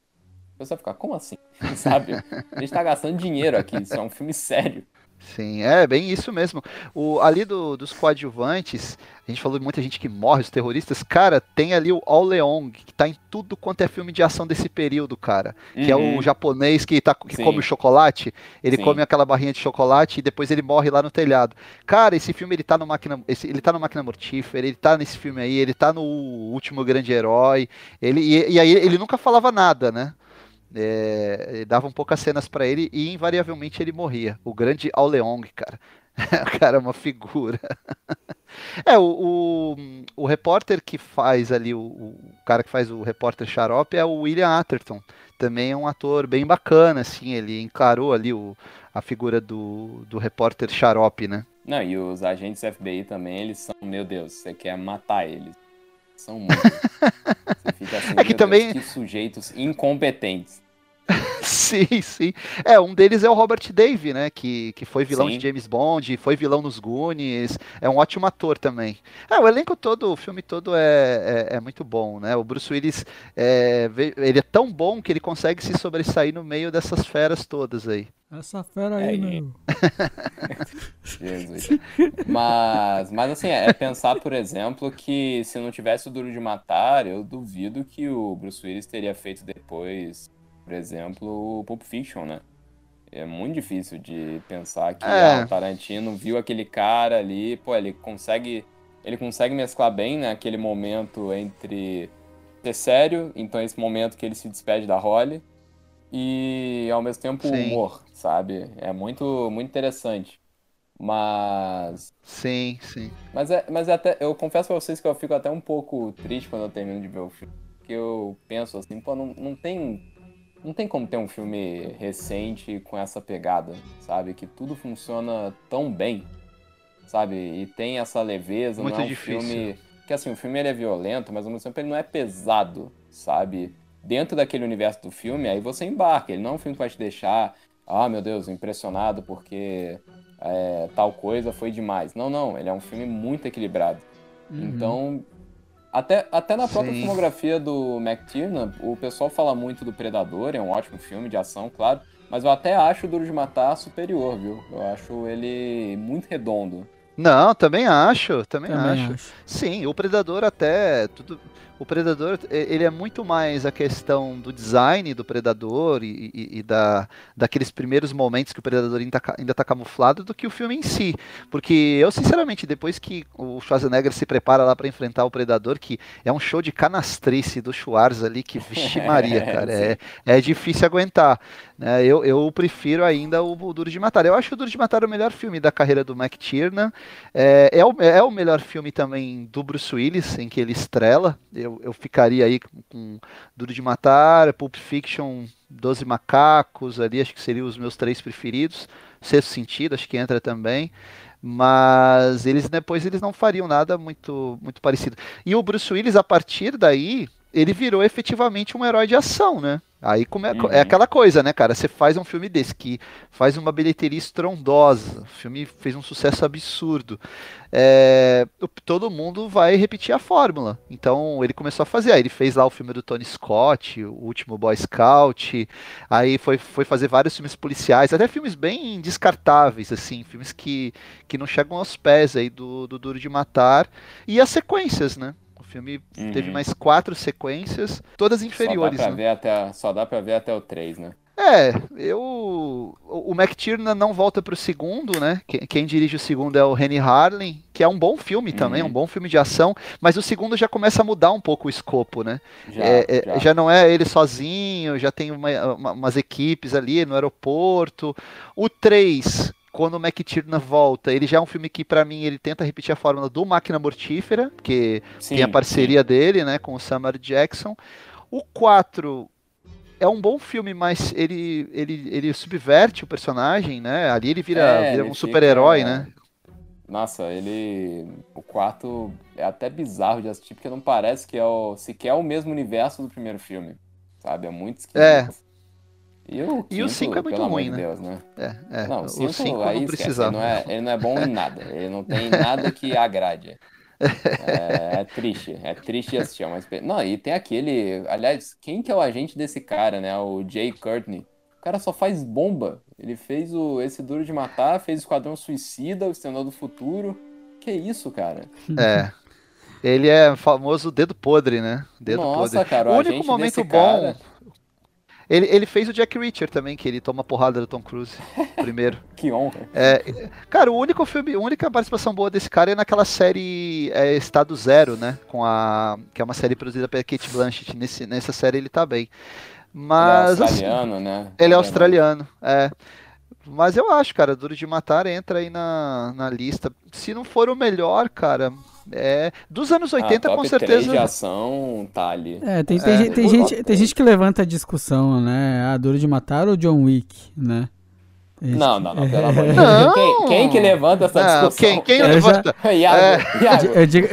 A pessoa fica, como assim? Sabe? A gente tá gastando dinheiro aqui, isso é um filme sério. Sim, é bem isso mesmo. O, ali do- dos coadjuvantes, a gente falou de muita gente que morre, os terroristas. Cara, tem ali o Ao Leong, que tá em tudo quanto é filme de ação desse período, cara. Que é o Uhum. japonês que, tá, que Sim. come o chocolate. Ele Sim. come aquela barrinha de chocolate e depois ele morre lá no telhado. Cara, esse filme ele tá no máquina, esse- ele tá no máquina mortífera, ele tá nesse filme aí, ele tá no último grande herói. Ele e, e aí ele nunca falava nada, né? É, davam poucas cenas pra ele e invariavelmente ele morria. O grande Ao Leong, cara. o cara é uma figura. É, o, o, o repórter que faz ali, o, o cara que faz o repórter xarope é o William Atherton. Também é um ator bem bacana, assim, ele encarou ali o, a figura do, do repórter xarope, né? Não, e os agentes FBI também, eles são, meu Deus, você quer matar eles. São. Você fica assim, É que também- Deus, que sujeitos incompetentes. sim, sim. É, um deles é o Robert Dave, né? Que, que foi vilão Sim. de James Bond, foi vilão nos Goonies. É um ótimo ator também. É, o elenco todo, o filme todo é, é, é muito bom, né? O Bruce Willis, é, ele é tão bom que ele consegue se sobressair no meio dessas feras todas aí. Essa fera aí, É, meu. Jesus. Mas, mas assim, é pensar, por exemplo, que se não tivesse o Duro de Matar, eu duvido que o Bruce Willis teria feito depois, por exemplo, o Pulp Fiction, né? É muito difícil de pensar que É. ah, o Tarantino viu aquele cara ali, pô, ele consegue, ele consegue mesclar bem, né, aquele momento entre ser sério, então esse momento que ele se despede da Holly, e ao mesmo tempo Sim. humor, sabe? É muito, muito interessante. Mas. Sim, sim. Mas é, mas é até. Eu confesso pra vocês que eu fico até um pouco triste quando eu termino de ver o filme. Porque eu penso assim, pô, não, não tem. Não tem como ter um filme recente com essa pegada, sabe? Que tudo funciona tão bem, sabe? E tem essa leveza, Muito não é um difícil. filme. Que assim, o filme ele é violento, mas ao mesmo tempo ele não é pesado, sabe? Dentro daquele universo do filme, aí você embarca. Ele não é um filme que vai te deixar, ah, meu Deus, impressionado porque é, tal coisa foi demais. Não, não, ele é um filme muito equilibrado. Então, até, até na própria Sim. filmografia do McTiernan, o pessoal fala muito do Predador, é um ótimo filme de ação, claro, mas eu até acho o Duro de Matar superior, viu? Eu acho ele muito redondo. Não, também acho, também, Também acho. acho. Sim, o Predador até tudo. O Predador ele é muito mais a questão do design do Predador e, e- e da, daqueles primeiros momentos que o Predador ainda ainda tá camuflado do que o filme em si. Porque eu, sinceramente, depois que o Schwarzenegger se prepara lá para enfrentar o Predador, que é um show de canastrice do Schwarz ali, que vixe Maria, cara, é, é difícil aguentar. né? Eu, eu prefiro ainda o, o Duro de Matar. Eu acho o Duro de Matar o melhor filme da carreira do McTiernan. É, é, o, é o melhor filme também do Bruce Willis, em que ele estrela. Eu, eu ficaria aí com, com Duro de Matar, Pulp Fiction, Doze Macacos, ali acho que seriam os meus três preferidos. Sexto Sentido, acho que entra também. Mas eles depois eles não fariam nada muito, muito parecido. E o Bruce Willis, a partir daí, ele virou efetivamente um herói de ação, né? Aí come- Uhum. é aquela coisa, né, cara? Você faz um filme desse que faz uma bilheteria estrondosa, o filme fez um sucesso absurdo. É, todo mundo vai repetir a fórmula. Então ele começou a fazer. Aí ele fez lá o filme do Tony Scott, o último Boy Scout. Aí foi, foi fazer vários filmes policiais, até filmes bem descartáveis, assim, filmes que, que não chegam aos pés aí do, do Duro de Matar. E as sequências, né? O filme Uhum. teve mais quatro sequências, todas inferiores. Só dá, pra né? ver até, só dá pra ver até o 3, né? É, eu. O McTiernan não volta pro segundo, né? Quem, dirige o segundo é o Rennie Harlin, que é um bom filme também, Uhum. um bom filme de ação, mas o segundo já começa a mudar um pouco o escopo, né? Já, É, é, já. já não é ele sozinho, já tem uma- uma- umas equipes ali no aeroporto. O 3, quando o McTiernan volta, ele já é um filme que, pra mim, ele tenta repetir a fórmula do Máquina Mortífera, porque Sim, tem a parceria dele, né, com o Samuel Jackson. O 4 é um bom filme, mas ele, ele, ele subverte o personagem, né? Ali ele vira, É, vira ele um super-herói, fica- né? Nossa, ele. O quarto é até bizarro de assistir, porque não parece que é o... sequer o mesmo universo do primeiro filme. Sabe? É muito esquisito. É. E o, E o quinto, cinco é muito pelo amor ruim, de né? Deus, né? É, é. Não, o o 5 5 aí não precisava. Ele não, é, ele não é bom em nada. Ele não tem nada que agrade. É, é triste, é triste assistir. Mas, não, e tem aquele. Aliás, quem que é o agente desse cara, né? O Jay Courtney. O cara só faz bomba. Ele fez o, esse Duro de Matar, fez o Esquadrão Suicida, o Exterminador do Futuro. Que isso, cara? É. Ele é famoso dedo podre, né? Dedo Nossa, podre. cara, o o único momento bom. cara- Ele, ele fez o Jack Reacher também, que ele toma porrada do Tom Cruise. Primeiro. Que honra. É, cara, o único filme, a única participação boa desse cara é naquela série é, Estado Zero, né? Com a, que é uma série produzida pela Kate Blanchett. Nesse, nessa série ele tá bem. Mas ele é assim, australiano, né? ele é australiano, é. Mas eu acho, cara, Duro de Matar entra aí na, na lista. Se não for o melhor, cara, é dos anos 80 ah, com certeza. 3 de ação tá ali. É, tem, tem, É, gente, tem, gente, tem gente que levanta a discussão, né? A Duro de Matar ou John Wick, né? Não, não, não, pelo amor de. Deus. Quem, quem que levanta essa Não, discussão? quem, quem levanta? Iago, É. Eu digo,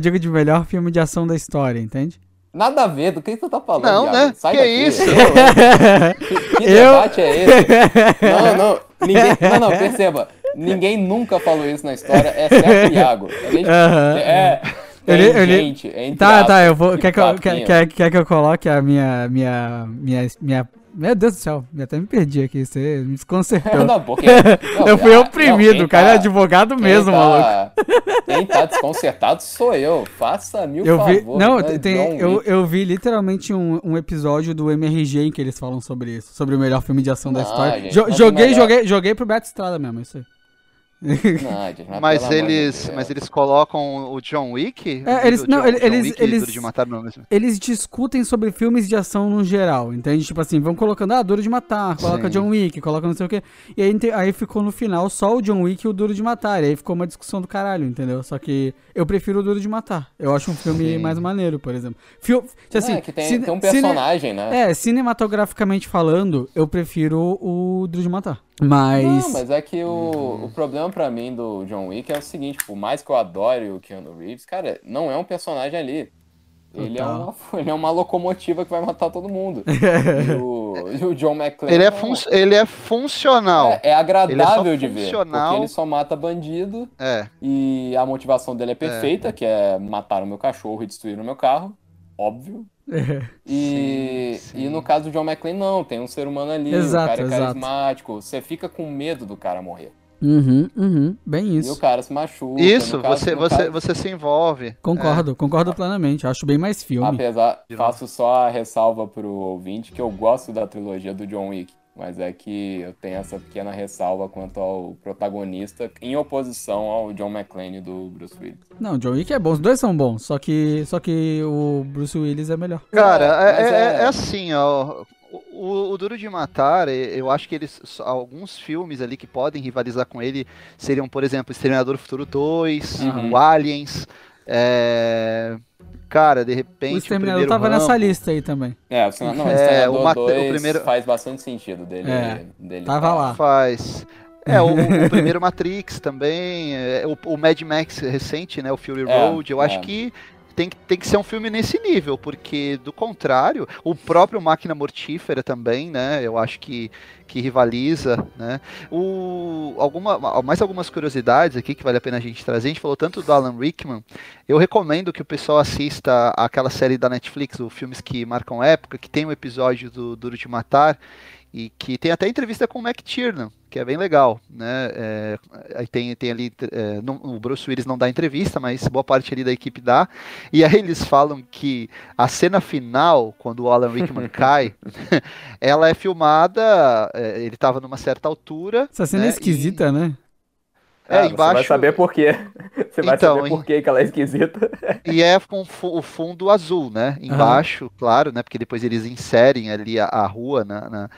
de, de melhor filme de ação da história, entende? Nada a ver, do que tu tá falando, Não, Iago? né? Sai Que daqui. isso? Que, que Eu- debate é esse? Não, não, ninguém, não, não, perceba. Ninguém nunca falou isso na história, exceto o Iago. Gente- Aham. É, Ele- ele- gente, entre Tá, tá, eu vou. que Quer que eu, quer, quer, quer que eu coloque a minha. Minha. Minha. minha meu Deus do céu, até me perdi aqui, você me desconcertou. Não, porque, não, eu fui ah, oprimido, o cara é tá- advogado quem mesmo, maluco. tá, Quem tá desconcertado sou eu. Faça mil Eu vi, favor. não, né, tem, eu, eu vi literalmente um, um episódio do MRG em que eles falam sobre isso, sobre o melhor filme de ação da Não, história. gente, Jo- joguei, joguei, joguei pro Beto Estrada mesmo, isso aí. Não, Mas eles, mas eles colocam o John Wick? É, eles- não, John- ele- John eles- Wick eles- de Matar no mesmo. Eles discutem sobre filmes de ação no geral, entende? Tipo assim, vão colocando, ah, Duro de Matar, coloca Sim. John Wick, coloca não sei o quê. E aí, aí ficou no final só o John Wick e o Duro de Matar. E aí ficou uma discussão do caralho, entendeu? Só que eu prefiro o Duro de Matar. Eu acho um filme Sim. mais maneiro, por exemplo. Fil assim, é, que tem, cine- tem um cine- personagem, né? É, cinematograficamente falando, eu prefiro o Duro de Matar. Mas. Não, mas é que o, o problema pra mim do John Wick é o seguinte, por mais que eu adore o Keanu Reeves, cara, não é um personagem ali. Ele é, uma, ele é uma locomotiva que vai matar todo mundo. e, o, e o John McClane Ele é, não. fun ele é funcional. É, é agradável Ele é de ver, porque ele só mata bandido É. e a motivação dele é perfeita, que é matar o meu cachorro e destruir o meu carro, óbvio. E, Sim, e sim. no caso do John McClane, não, tem um ser humano ali, Exato, o cara é exato. carismático, você fica com medo do cara morrer. Uhum, uhum, bem E o isso. cara se machuca. Isso, caso- você, você, caso- você se envolve. Concordo, concordo plenamente. Acho bem mais filme. Apesar, faço só a ressalva pro ouvinte que eu gosto da trilogia do John Wick, mas é que eu tenho essa pequena ressalva quanto ao protagonista em oposição ao John McClane do Bruce Willis. Não, John Wick é bom, os dois são bons, só que, só que o Bruce Willis é melhor. Cara, É, é, é- é- é assim, ó. O, o Duro de Matar, e- eu acho que eles. Alguns filmes ali que podem rivalizar com ele seriam, por exemplo, Exterminador do Futuro 2, Uhum. o Aliens. É, Cara, de repente. o Exterminador primeiro tava nessa lista aí também. É, o não, É, o mate- o 2 primeiro- faz bastante sentido dele. É, dele tava lá. Faz. É, o, o primeiro Matrix também, é, o, o Mad Max recente, né, o Fury É, Road, eu acho é. que tem, que tem que ser um filme nesse nível, porque do contrário, o próprio Máquina Mortífera também, né, eu acho que, que rivaliza, né. O, alguma, mais algumas curiosidades aqui que vale a pena a gente trazer, a gente falou tanto do Alan Rickman, eu recomendo que o pessoal assista aquela série da Netflix, o Filmes que Marcam Época, que tem um episódio do Duro de Matar, e que tem até entrevista com o Mac Tiernan, que é bem legal, né? É, aí tem, tem ali, é, não- o Bruce Willis não dá entrevista, mas boa parte ali da equipe dá. E aí eles falam que a cena final, quando o Alan Rickman cai, ela é filmada, é, ele estava numa certa altura. Essa cena né, é esquisita, né? É, Ah, Você vai embaixo. saber por quê. Você vai Então, saber por que que ela é esquisita. E é com o fundo azul, né? Embaixo, claro, né? Porque depois eles inserem ali a, a rua na, na-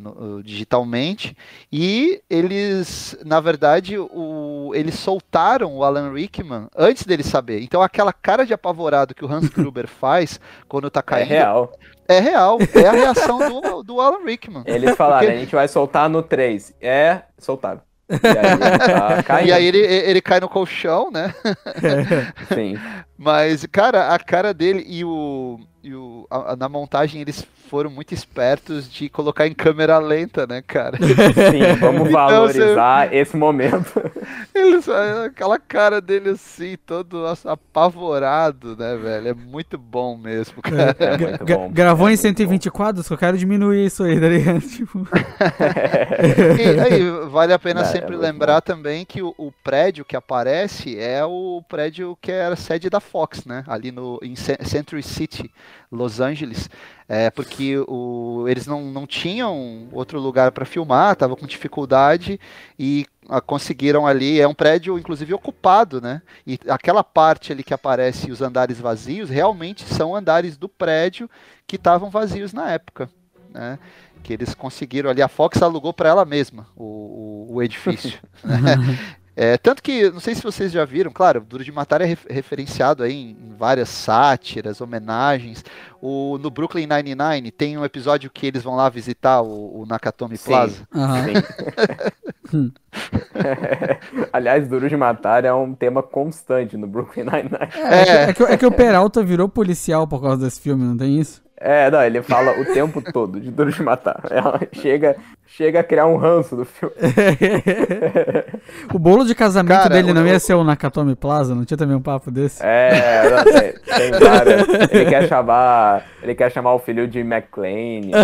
no- uh, digitalmente. E eles, na verdade, o, eles soltaram o Alan Rickman antes dele saber. Então aquela cara de apavorado que o Hans Gruber faz quando tá É caindo real. é real. É a reação do, do Alan Rickman. Eles falaram, Porque- a gente vai soltar no 3. É, soltaram. E aí ele tá. E aí ele, ele cai no colchão, né? Sim. Mas, cara, a cara dele e o. E o a- a- na montagem eles foram muito espertos de colocar em câmera lenta, né, cara? Sim, vamos Então, valorizar esse momento. Eles, aquela cara dele assim, todo apavorado, né, velho? É muito bom mesmo, cara. É Gra- muito bom. Gravou É em muito 120 quadros, que eu quero diminuir isso aí, tá ligado? Tipo, E aí, vale a pena É, é sempre lembrar também que o, o prédio que aparece é o prédio que era sede da Fox, né? Ali no, em Ce- Century City, Los Angeles. É, porque o, eles não, não tinham outro lugar para filmar, estavam com dificuldade e ah, conseguiram ali. É um prédio, inclusive, ocupado, né? E aquela parte ali que aparece os andares vazios realmente são andares do prédio que estavam vazios na época, né? Que eles conseguiram ali. A Fox alugou para ela mesma o, o, o edifício. né? É, tanto que, não sei se vocês já viram, claro, Duro de Matar é ref- referenciado aí em várias sátiras, homenagens. O, no Brooklyn Nine-Nine tem um episódio que eles vão lá visitar o, o Nakatomi Sim. Plaza. aham. Sim. Aliás, Duro de Matar é um tema constante no Brooklyn Nine-Nine. É, é que- é que, é que o Peralta virou policial por causa desse filme, não tem isso? É, não, ele fala o tempo todo de Duro de Matar. Ela chega, chega a criar um ranço do filme. o bolo de casamento Cara, dele não ia ser o Nakatomi Plaza? Não tinha também um papo desse? É, não, tem, tem várias. Ele quer chamar. Ele quer chamar o filho de McLean.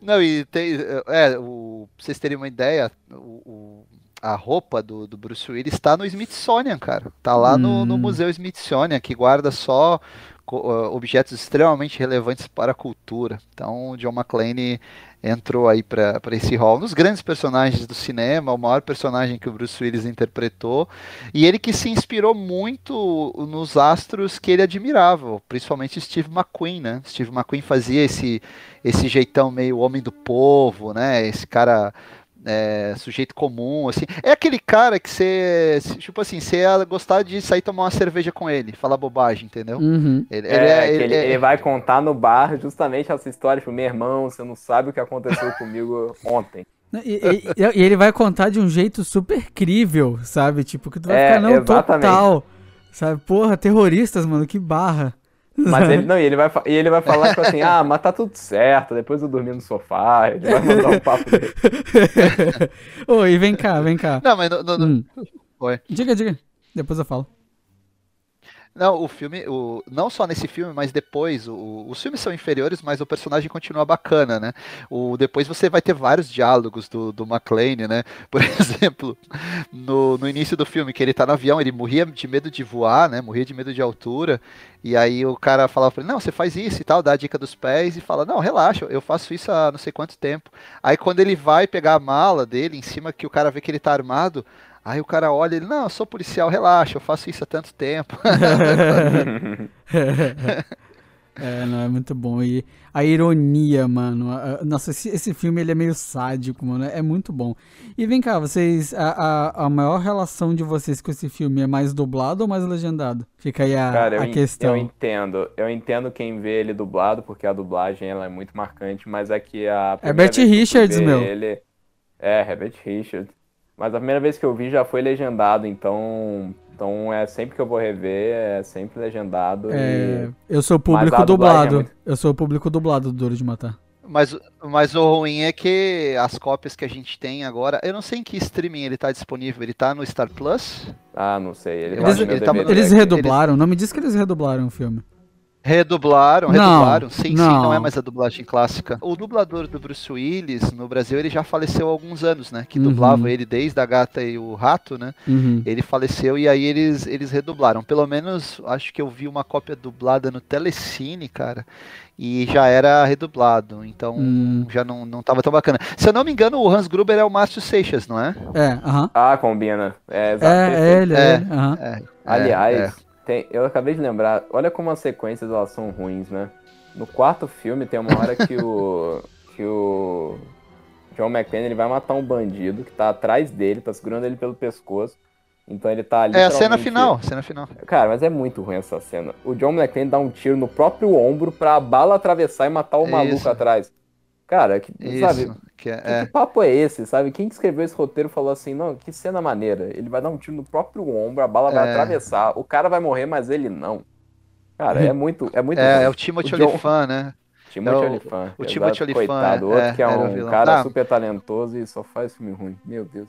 Não, e tem. É, o, pra vocês terem uma ideia, o, o- a roupa do, do Bruce Willis está no Smithsonian, cara. Tá lá no, no Hum. Museu Smithsonian, que guarda só co- objetos extremamente relevantes para a cultura. Então, o John McClane entrou aí para esse hall. Nos grandes personagens do cinema, o maior personagem que o Bruce Willis interpretou, e ele que se inspirou muito nos astros que ele admirava, principalmente Steve McQueen, né? Steve McQueen fazia esse esse jeitão meio homem do povo, né? Esse cara é, sujeito comum, assim. É aquele cara que você, tipo assim, você ia gostar de sair tomar uma cerveja com ele, falar bobagem, entendeu? Uhum. Ele, É, ele é- que ele- ele, é- ele vai contar no bar justamente essa história, tipo, meu irmão, você não sabe o que aconteceu comigo ontem. E, e- e ele vai contar de um jeito super crível, sabe? Tipo, que tu vai É, ficar, não, exatamente. total. Sabe? Porra, terroristas, mano, que barra. Mas ele, não, e ele vai, e ele vai falar, tipo assim, ah, mas tá tudo certo, depois eu dormi no sofá, ele vai mandar um papo dele. E vem cá, vem cá. Não, mas no- no- no- Hum. Oi. Diga, diga. Depois eu falo. Não, o filme, o, não só nesse filme, mas depois, o- os filmes são inferiores, mas o personagem continua bacana, né? O, depois você vai ter vários diálogos do, do McClane, né? Por exemplo, no, no início do filme, que ele tá no avião, ele morria de medo de voar, né? Morria de medo de altura. E aí o cara falava pra ele, não, você faz isso e tal, dá a dica dos pés e fala, não, relaxa, eu faço isso há não sei quanto tempo. Aí quando ele vai pegar a mala dele, em cima que o cara vê que ele tá armado, aí o cara olha ele, não, eu sou policial, relaxa, eu faço isso há tanto tempo. É, não, é muito bom. E a ironia, mano. a- nossa, esse, esse filme ele é meio sádico, mano. É muito bom. E vem cá, vocês. A, a, a maior relação de vocês com esse filme é mais dublado ou mais legendado? Fica aí a, Cara, eu, a en- questão. eu entendo. Eu entendo quem vê ele dublado, porque a dublagem ela é muito marcante, mas é que a. fui Richards, meu. Ele... É, Herbert Richards. Mas a primeira vez que eu vi já foi legendado, então. Então é sempre que eu vou rever, é sempre legendado. É, E... eu sou público é dublado. muito- Eu sou público dublado do Duro de Matar. Mas, mas o ruim é que as cópias que a gente tem agora, eu não sei em que streaming ele tá disponível, ele tá no Star Plus? Ah, não sei. Ele, Eles- tá ele tá- Eles redublaram, não me diz que eles redublaram o filme. Redublaram, Não, redublaram. Sim, sim, não. não é mais a dublagem clássica. O dublador do Bruce Willis no Brasil, ele já faleceu há alguns anos, né? Que Uhum. dublava ele desde a Gata e o Rato, né? Uhum. Ele faleceu e aí eles, eles redublaram. Pelo menos, acho que eu vi uma cópia dublada no Telecine, cara. E já era redublado, então Hum. já não, não tava tão bacana. Se eu não me engano, o Hans Gruber é o Márcio Seixas, não é? É, aham. Ah, combina. É. É, perfeito. é ele, é É. ele. aham. É, Aliás, é. Tem- eu acabei de lembrar, olha como as sequências elas são ruins, né? No quarto filme tem uma hora que o que o John McClane ele vai matar um bandido que tá atrás dele, tá segurando ele pelo pescoço. Então ele tá ali. É a cena final, cena final. Cara, mas é muito ruim essa cena. O John McClane dá um tiro no próprio ombro pra bala atravessar e matar o maluco Isso. atrás. Cara, que, sabe, Isso, que é, que, é. que papo é esse, sabe? Quem que escreveu esse roteiro falou assim, não, que cena maneira. Ele vai dar um tiro no próprio ombro, a bala vai É. atravessar, o cara vai morrer, mas ele não. Cara, é muito, é muito É, é o Timothy Olyphant, né? Timothy é o- Olyphant. o Timothy Olyphant, Coitado, é, outro que é era o um vilão. cara Ah. super talentoso e só faz filme ruim. Meu Deus.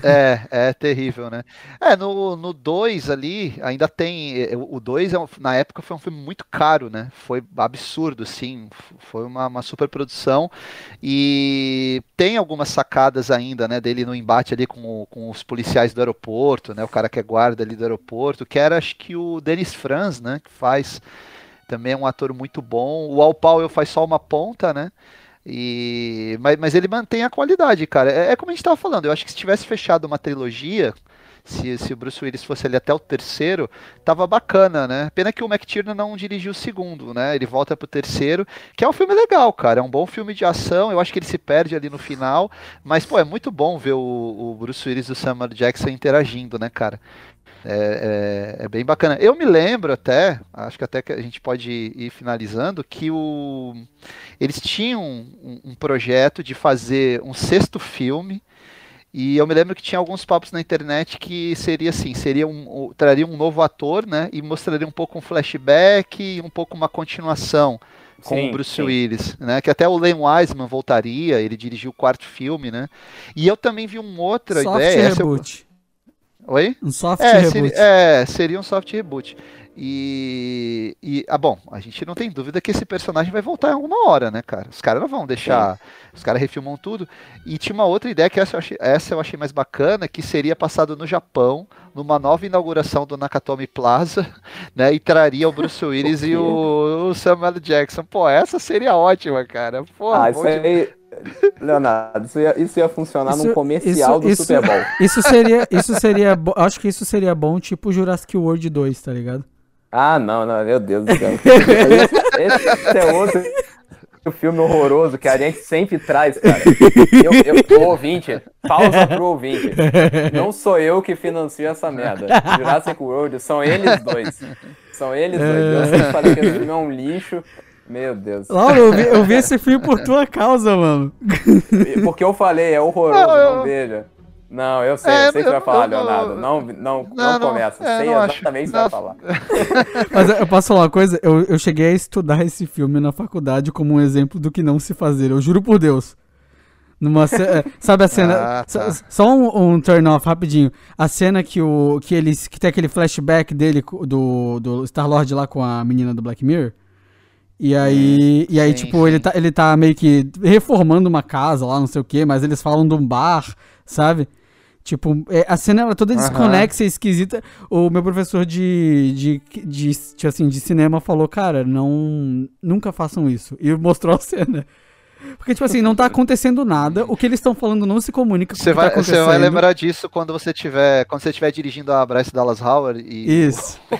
É, é terrível, né? É, no 2 ali, ainda tem. eh, O 2, na época, foi um filme muito caro, né? Foi absurdo, sim. Foi uma, uma super produção. E tem algumas sacadas ainda, né? Dele no embate ali com, com os policiais do aeroporto, né? O cara que é guarda ali do aeroporto, que era, acho que o Dennis Franz, né? Que faz. Também é um ator muito bom. O Al Powell faz só uma ponta, né? E, mas, mas ele mantém a qualidade, cara. É, é como a gente estava falando. Eu acho que se tivesse fechado uma trilogia, se, se o Bruce Willis fosse ali até o terceiro, tava bacana, né? Pena que o McTiernan não dirigiu o segundo, né? Ele volta pro terceiro, que é um filme legal, cara. É um bom filme de ação. Eu acho que ele se perde ali no final. Mas, pô, é muito bom ver o, o Bruce Willis e o Samuel Jackson interagindo, né, cara? É, é, é, bem bacana. Eu me lembro até, acho que até que a gente pode ir finalizando, que o, eles tinham um, um projeto de fazer um sexto filme. E eu me lembro que tinha alguns papos na internet que seria assim, seria um, traria um novo ator, né? E mostraria um pouco um flashback e um pouco uma continuação com sim, o Bruce sim. Willis, né? Que até o Len Wiseman voltaria, ele dirigiu o quarto filme, né? E eu também vi uma outra Soft ideia. Reboot. Eu... Oi? Um soft é, reboot. Seria, é, seria um soft reboot. E, e, ah, bom, a gente não tem dúvida que esse personagem vai voltar em alguma hora, né, cara? Os caras não vão deixar. Sim. Os caras refilmam tudo. E tinha uma outra ideia que essa eu, achei, essa eu achei mais bacana, que seria passado no Japão, numa nova inauguração do Nakatomi Plaza, né? E traria o Bruce Willis e o, o, Samuel Jackson. Pô, essa seria ótima, cara. Porra, ah, isso aí. Leonardo, isso ia, isso ia funcionar isso, num comercial isso, do isso, Super Bowl. Isso seria, isso seria, acho que isso seria bom, tipo Jurassic World 2, tá ligado? Ah, não, não, meu Deus do céu. esse, esse é outro filme horroroso que a gente sempre traz, cara. Eu, eu, o ouvinte, pausa pro ouvinte. Não sou eu que financio essa merda. Jurassic World, são eles dois. São eles dois. Eu sempre falei que esse filme é um lixo. Meu Deus. Laura, eu vi, eu vi esse filme por tua causa, mano. Porque eu falei, é horroroso, não, não veja. Não, eu sei, é, eu sei que vai falar, eu, Leonardo. Não, não, não, não começa. É, sei exatamente o que vai falar. Mas eu posso falar uma coisa? Eu, eu cheguei a estudar esse filme na faculdade como um exemplo do que não se fazer. Eu juro por Deus. Numa é, sabe a cena? Ah, tá. Só um, um, turn off rapidinho. A cena que o que eles que tem aquele flashback dele do, do Star Lord lá com a menina do Black Mirror. E aí, hum, e aí sim, tipo, sim. ele tá ele tá meio que reformando uma casa lá, não sei o quê, mas eles falam de um bar, sabe? Tipo, é, a cena era toda desconexa e esquisita. O meu professor de, de, de, de, assim, de cinema falou, cara, não. Nunca façam isso. E mostrou a cena. Porque, tipo assim, não tá acontecendo nada, o que eles estão falando não se comunica com você o que tá vai, tá Você vai lembrar disso quando você tiver, quando você estiver dirigindo a Bryce Dallas Howard e... Isso,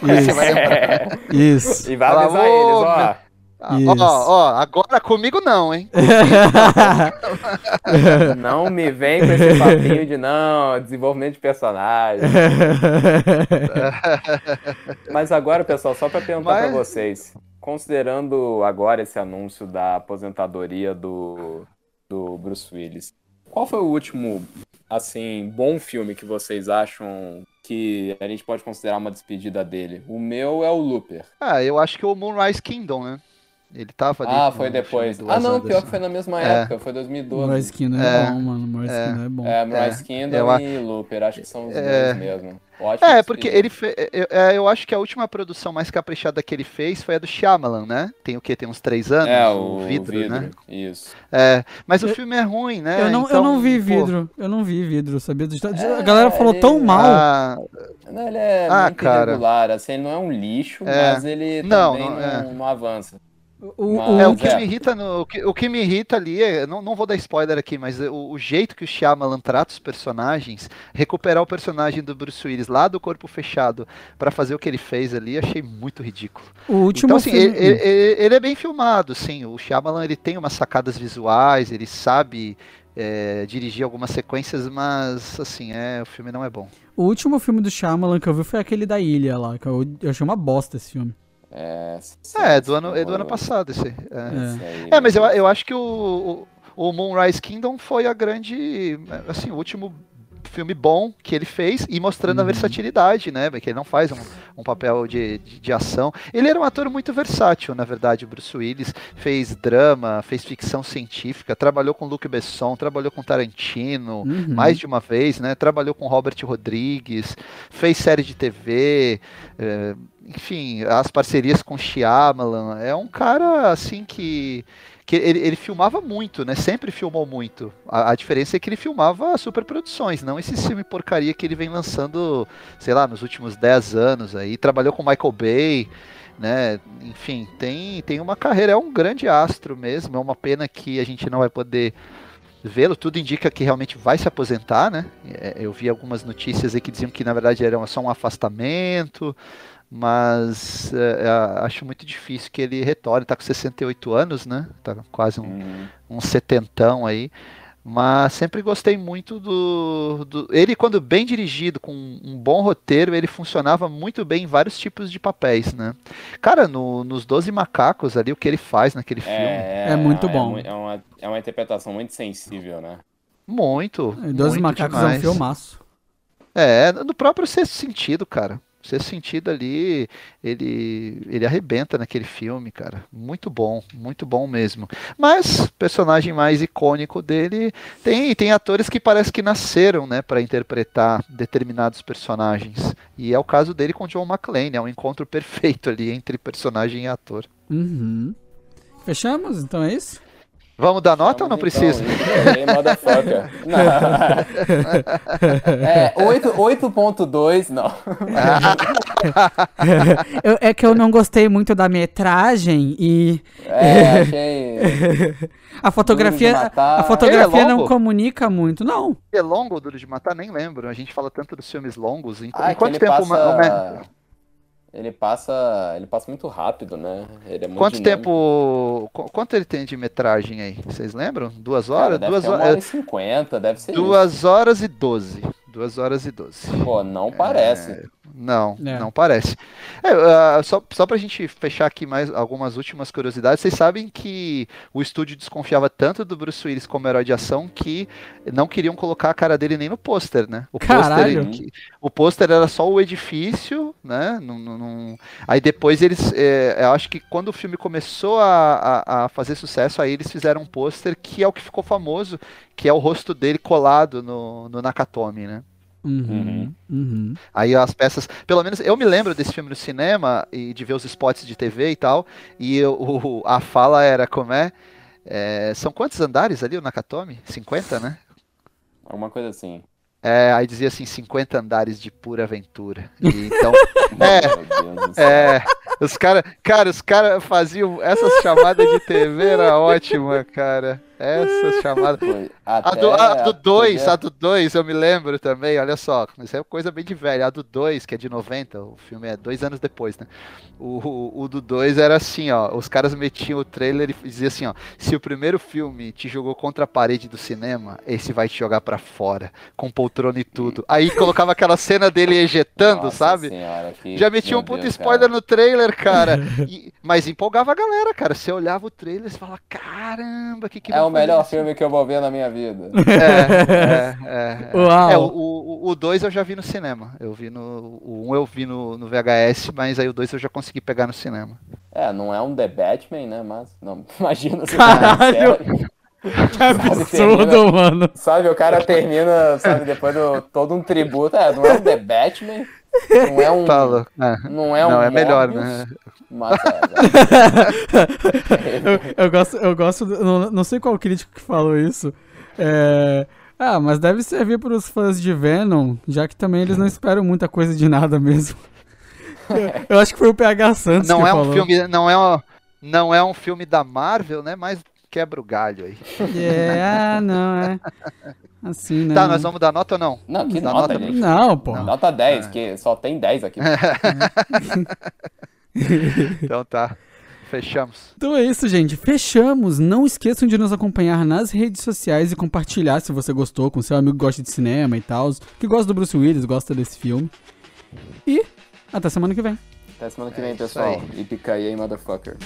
isso, isso. E vai avisar eles, ó... Ah, ó, ó, agora comigo não, hein? não me vem com esse papinho de não, desenvolvimento de personagem. Mas agora, pessoal, só para perguntar Mas... para vocês, considerando agora esse anúncio da aposentadoria do, do Bruce Willis, qual foi o último, assim, bom filme que vocês acham que a gente pode considerar uma despedida dele? O meu é o Looper. Ah, eu acho que é o Moonrise Kingdom, né? Ele tava ali. Ah, foi depois. Ah, não, pior que foi na mesma é. época, foi 2012. Moonrise Kingdom é, é bom, mano. Moonrise é. Kingdom é bom. É, Moonrise é. Kingdom é. e Looper, acho que são os é. dois mesmo. Ótimo é, porque ele fe... eu, eu, acho que a última produção mais caprichada que ele fez foi a do Shyamalan, né? Tem o que? Tem uns três anos? É, o, o vidro, vidro, né? Isso. É, mas eu, o filme é ruim, né? Eu não, então, eu não vi vidro. Pô... Eu não vi vidro, sabia? a galera falou ele... tão mal. Ah, não, ele é ah, muito cara. irregular, assim, ele não é um lixo, mas ele não, também não, não, não avança. O, mas, é, o que é. me irrita no, o, que, o que me irrita ali é, não, não vou dar spoiler aqui, mas o, o, jeito que o Shyamalan trata os personagens, recuperar o personagem do Bruce Willis lá do corpo fechado para fazer o que ele fez ali, achei muito ridículo. O último então, assim, filme... ele, ele, ele, é bem filmado, sim. O Shyamalan ele tem umas sacadas visuais, ele sabe é, dirigir algumas sequências, mas assim, é, o filme não é bom. O último filme do Shyamalan que eu vi foi aquele da Ilha lá, que eu, eu achei uma bosta esse filme. É, é do ano, é do ano passado esse. É, é. é mas eu, eu acho que o, o, o Moonrise Kingdom foi a grande, assim, o último filme bom que ele fez e mostrando uhum. a versatilidade, né? Que ele não faz um, um papel de, de, de, ação. Ele era um ator muito versátil, na verdade, o Bruce Willis. Fez drama, fez ficção científica, trabalhou com Luc Besson, trabalhou com Tarantino uhum. mais de uma vez, né? Trabalhou com Robert Rodrigues, fez série de TV. Eh, enfim, as parcerias com Shyamalan. É um cara, assim, que que ele, ele, filmava muito, né? Sempre filmou muito. A, a, diferença é que ele filmava superproduções, não esse filme porcaria que ele vem lançando, sei lá, nos últimos 10 anos aí. Trabalhou com Michael Bay, né? Enfim, tem, tem uma carreira, é um grande astro mesmo. É uma pena que a gente não vai poder vê-lo. Tudo indica que realmente vai se aposentar, né? É, eu vi algumas notícias aí que diziam que na verdade era só um afastamento mas é, é, acho muito difícil que ele retorne. Está com 68 anos, né? Tá quase um, uhum. um setentão aí. Mas sempre gostei muito do, do, Ele, quando bem dirigido, com um bom roteiro, ele funcionava muito bem em vários tipos de papéis, né? Cara, no, nos Doze Macacos ali, o que ele faz naquele filme. É muito bom. É, uma, é uma interpretação muito sensível, né? Muito. Doze Macacos demais. é um filmaço. É, no próprio sexto sentido, cara. Sexto sentido ali, ele, ele arrebenta naquele filme, cara. Muito bom, muito bom mesmo. Mas, personagem mais icônico dele, tem, tem atores que parece que nasceram, né, para interpretar determinados personagens. E é o caso dele com John McClane, é um encontro perfeito ali entre personagem e ator. Uhum. Fechamos? Então é isso? Vamos dar nota ou não Vamos, precisa? Então. É, 8 8.2, não. Eu- é que eu não gostei muito da metragem e É, achei. a fotografia, a fotografia É não comunica muito, não. É longo o Duro de Matar? Nem lembro. A gente fala tanto dos filmes longos. Em, Ah, em que quanto tempo passa... uma- uma- Ele passa. Ele passa muito rápido, né? Ele é muito Quanto dinâmico. tempo. qu- Quanto ele tem de metragem aí? Vocês lembram? Duas Cara, horas? deve duas uma horas. hora e cinquenta, deve ser isso. Duas horas e doze. Duas horas e doze. Pô, não parece. Não, É. não parece. É, ah, só, só pra gente fechar aqui mais algumas últimas curiosidades, vocês sabem que o estúdio desconfiava tanto do Bruce Willis como herói de ação que não queriam colocar a cara dele nem no pôster, né? O Caralho. pôster, o pôster era só o edifício, né? Aí depois eles, é, eu acho que quando o filme começou a, a, a fazer sucesso, aí eles fizeram um pôster que é o que ficou famoso, que é o rosto dele colado no, no Nakatomi, né? Uhum. Uhum. Aí as peças, pelo menos eu me lembro desse filme no cinema e de ver os spots de TV e tal, e eu- o, a fala era como é, é, são quantos andares ali o Nakatomi? 50, né? Alguma coisa assim. É, aí dizia assim, 50 andares de pura aventura. E então, é, é, os caras, cara, os caras faziam essas chamadas de TV era ótima, cara. Essas chamadas A até do, a do 2, podia- a do 2, eu me lembro também, olha só, isso é coisa bem de velho. A do 2, que é de 90, o filme é dois anos depois, né? O, o, o do 2 era assim, ó, os caras metiam o trailer e diziam assim, ó, se o primeiro filme te jogou contra a parede do cinema, esse vai te jogar pra fora, com poltrona e tudo. Aí colocava aquela cena dele ejetando, Nossa sabe? senhora, que- Já metia meu um puto Deus, spoiler cara. no trailer, cara. E- mas empolgava a galera, cara. Você olhava o trailer e falava, caramba, que que É o melhor filme que eu vou ver na minha vida. é, é, é. Uau. É, o 2 eu já vi no cinema. Eu vi no. O 1 um eu vi no, no VHS, mas aí o 2 eu já consegui pegar no cinema. É, não é um The Batman, né? Mas, não, imagina se Caralho. Que absurdo, mano. Sabe, o cara termina, sabe, depois do todo um tributo. É, não é um The Batman, não é um. Tá louco. É. Não é um. Não, é melhor, Morbius, né? Mas é, Eu, eu gosto, eu gosto, não, não sei qual crítico que falou isso. É, ah, mas deve servir para os fãs de Venom, já que também eles não esperam muita coisa de nada mesmo. Eu, acho que foi o PH Santos Não que é um falou. filme. Não é, um, não é um filme da Marvel, né? Mas quebra o galho aí. É, ah, não, é. Assim, né? Tá, nós vamos dar nota ou não? Não, que Dá nota, nota gente. Não, pô. Nota 10, que só tem 10 aqui. Então tá. Fechamos. Então é isso, gente. Fechamos. Não esqueçam de nos acompanhar nas redes sociais e compartilhar se você gostou com seu amigo que gosta de cinema e tal, que gosta do Bruce Willis, gosta desse filme. E até semana que vem. Até semana que É vem, isso pessoal. E pica aí, motherfucker.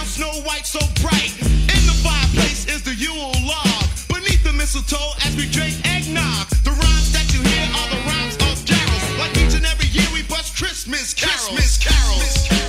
Ground, snow white so bright. In the fireplace is the Yule log. Beneath the mistletoe as we drink eggnog. The rhymes that you hear are the rhymes of carols. Like each and every year we bust Christmas carols. Christmas carols. Rhyme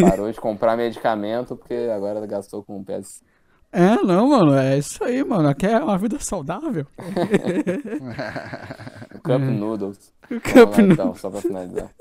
parou de comprar medicamento porque agora gastou com um PS. É, não, mano, é isso aí, mano. Quer uma vida saudável? Cup Noodles. Cup então, Noodles. só pra finalizar.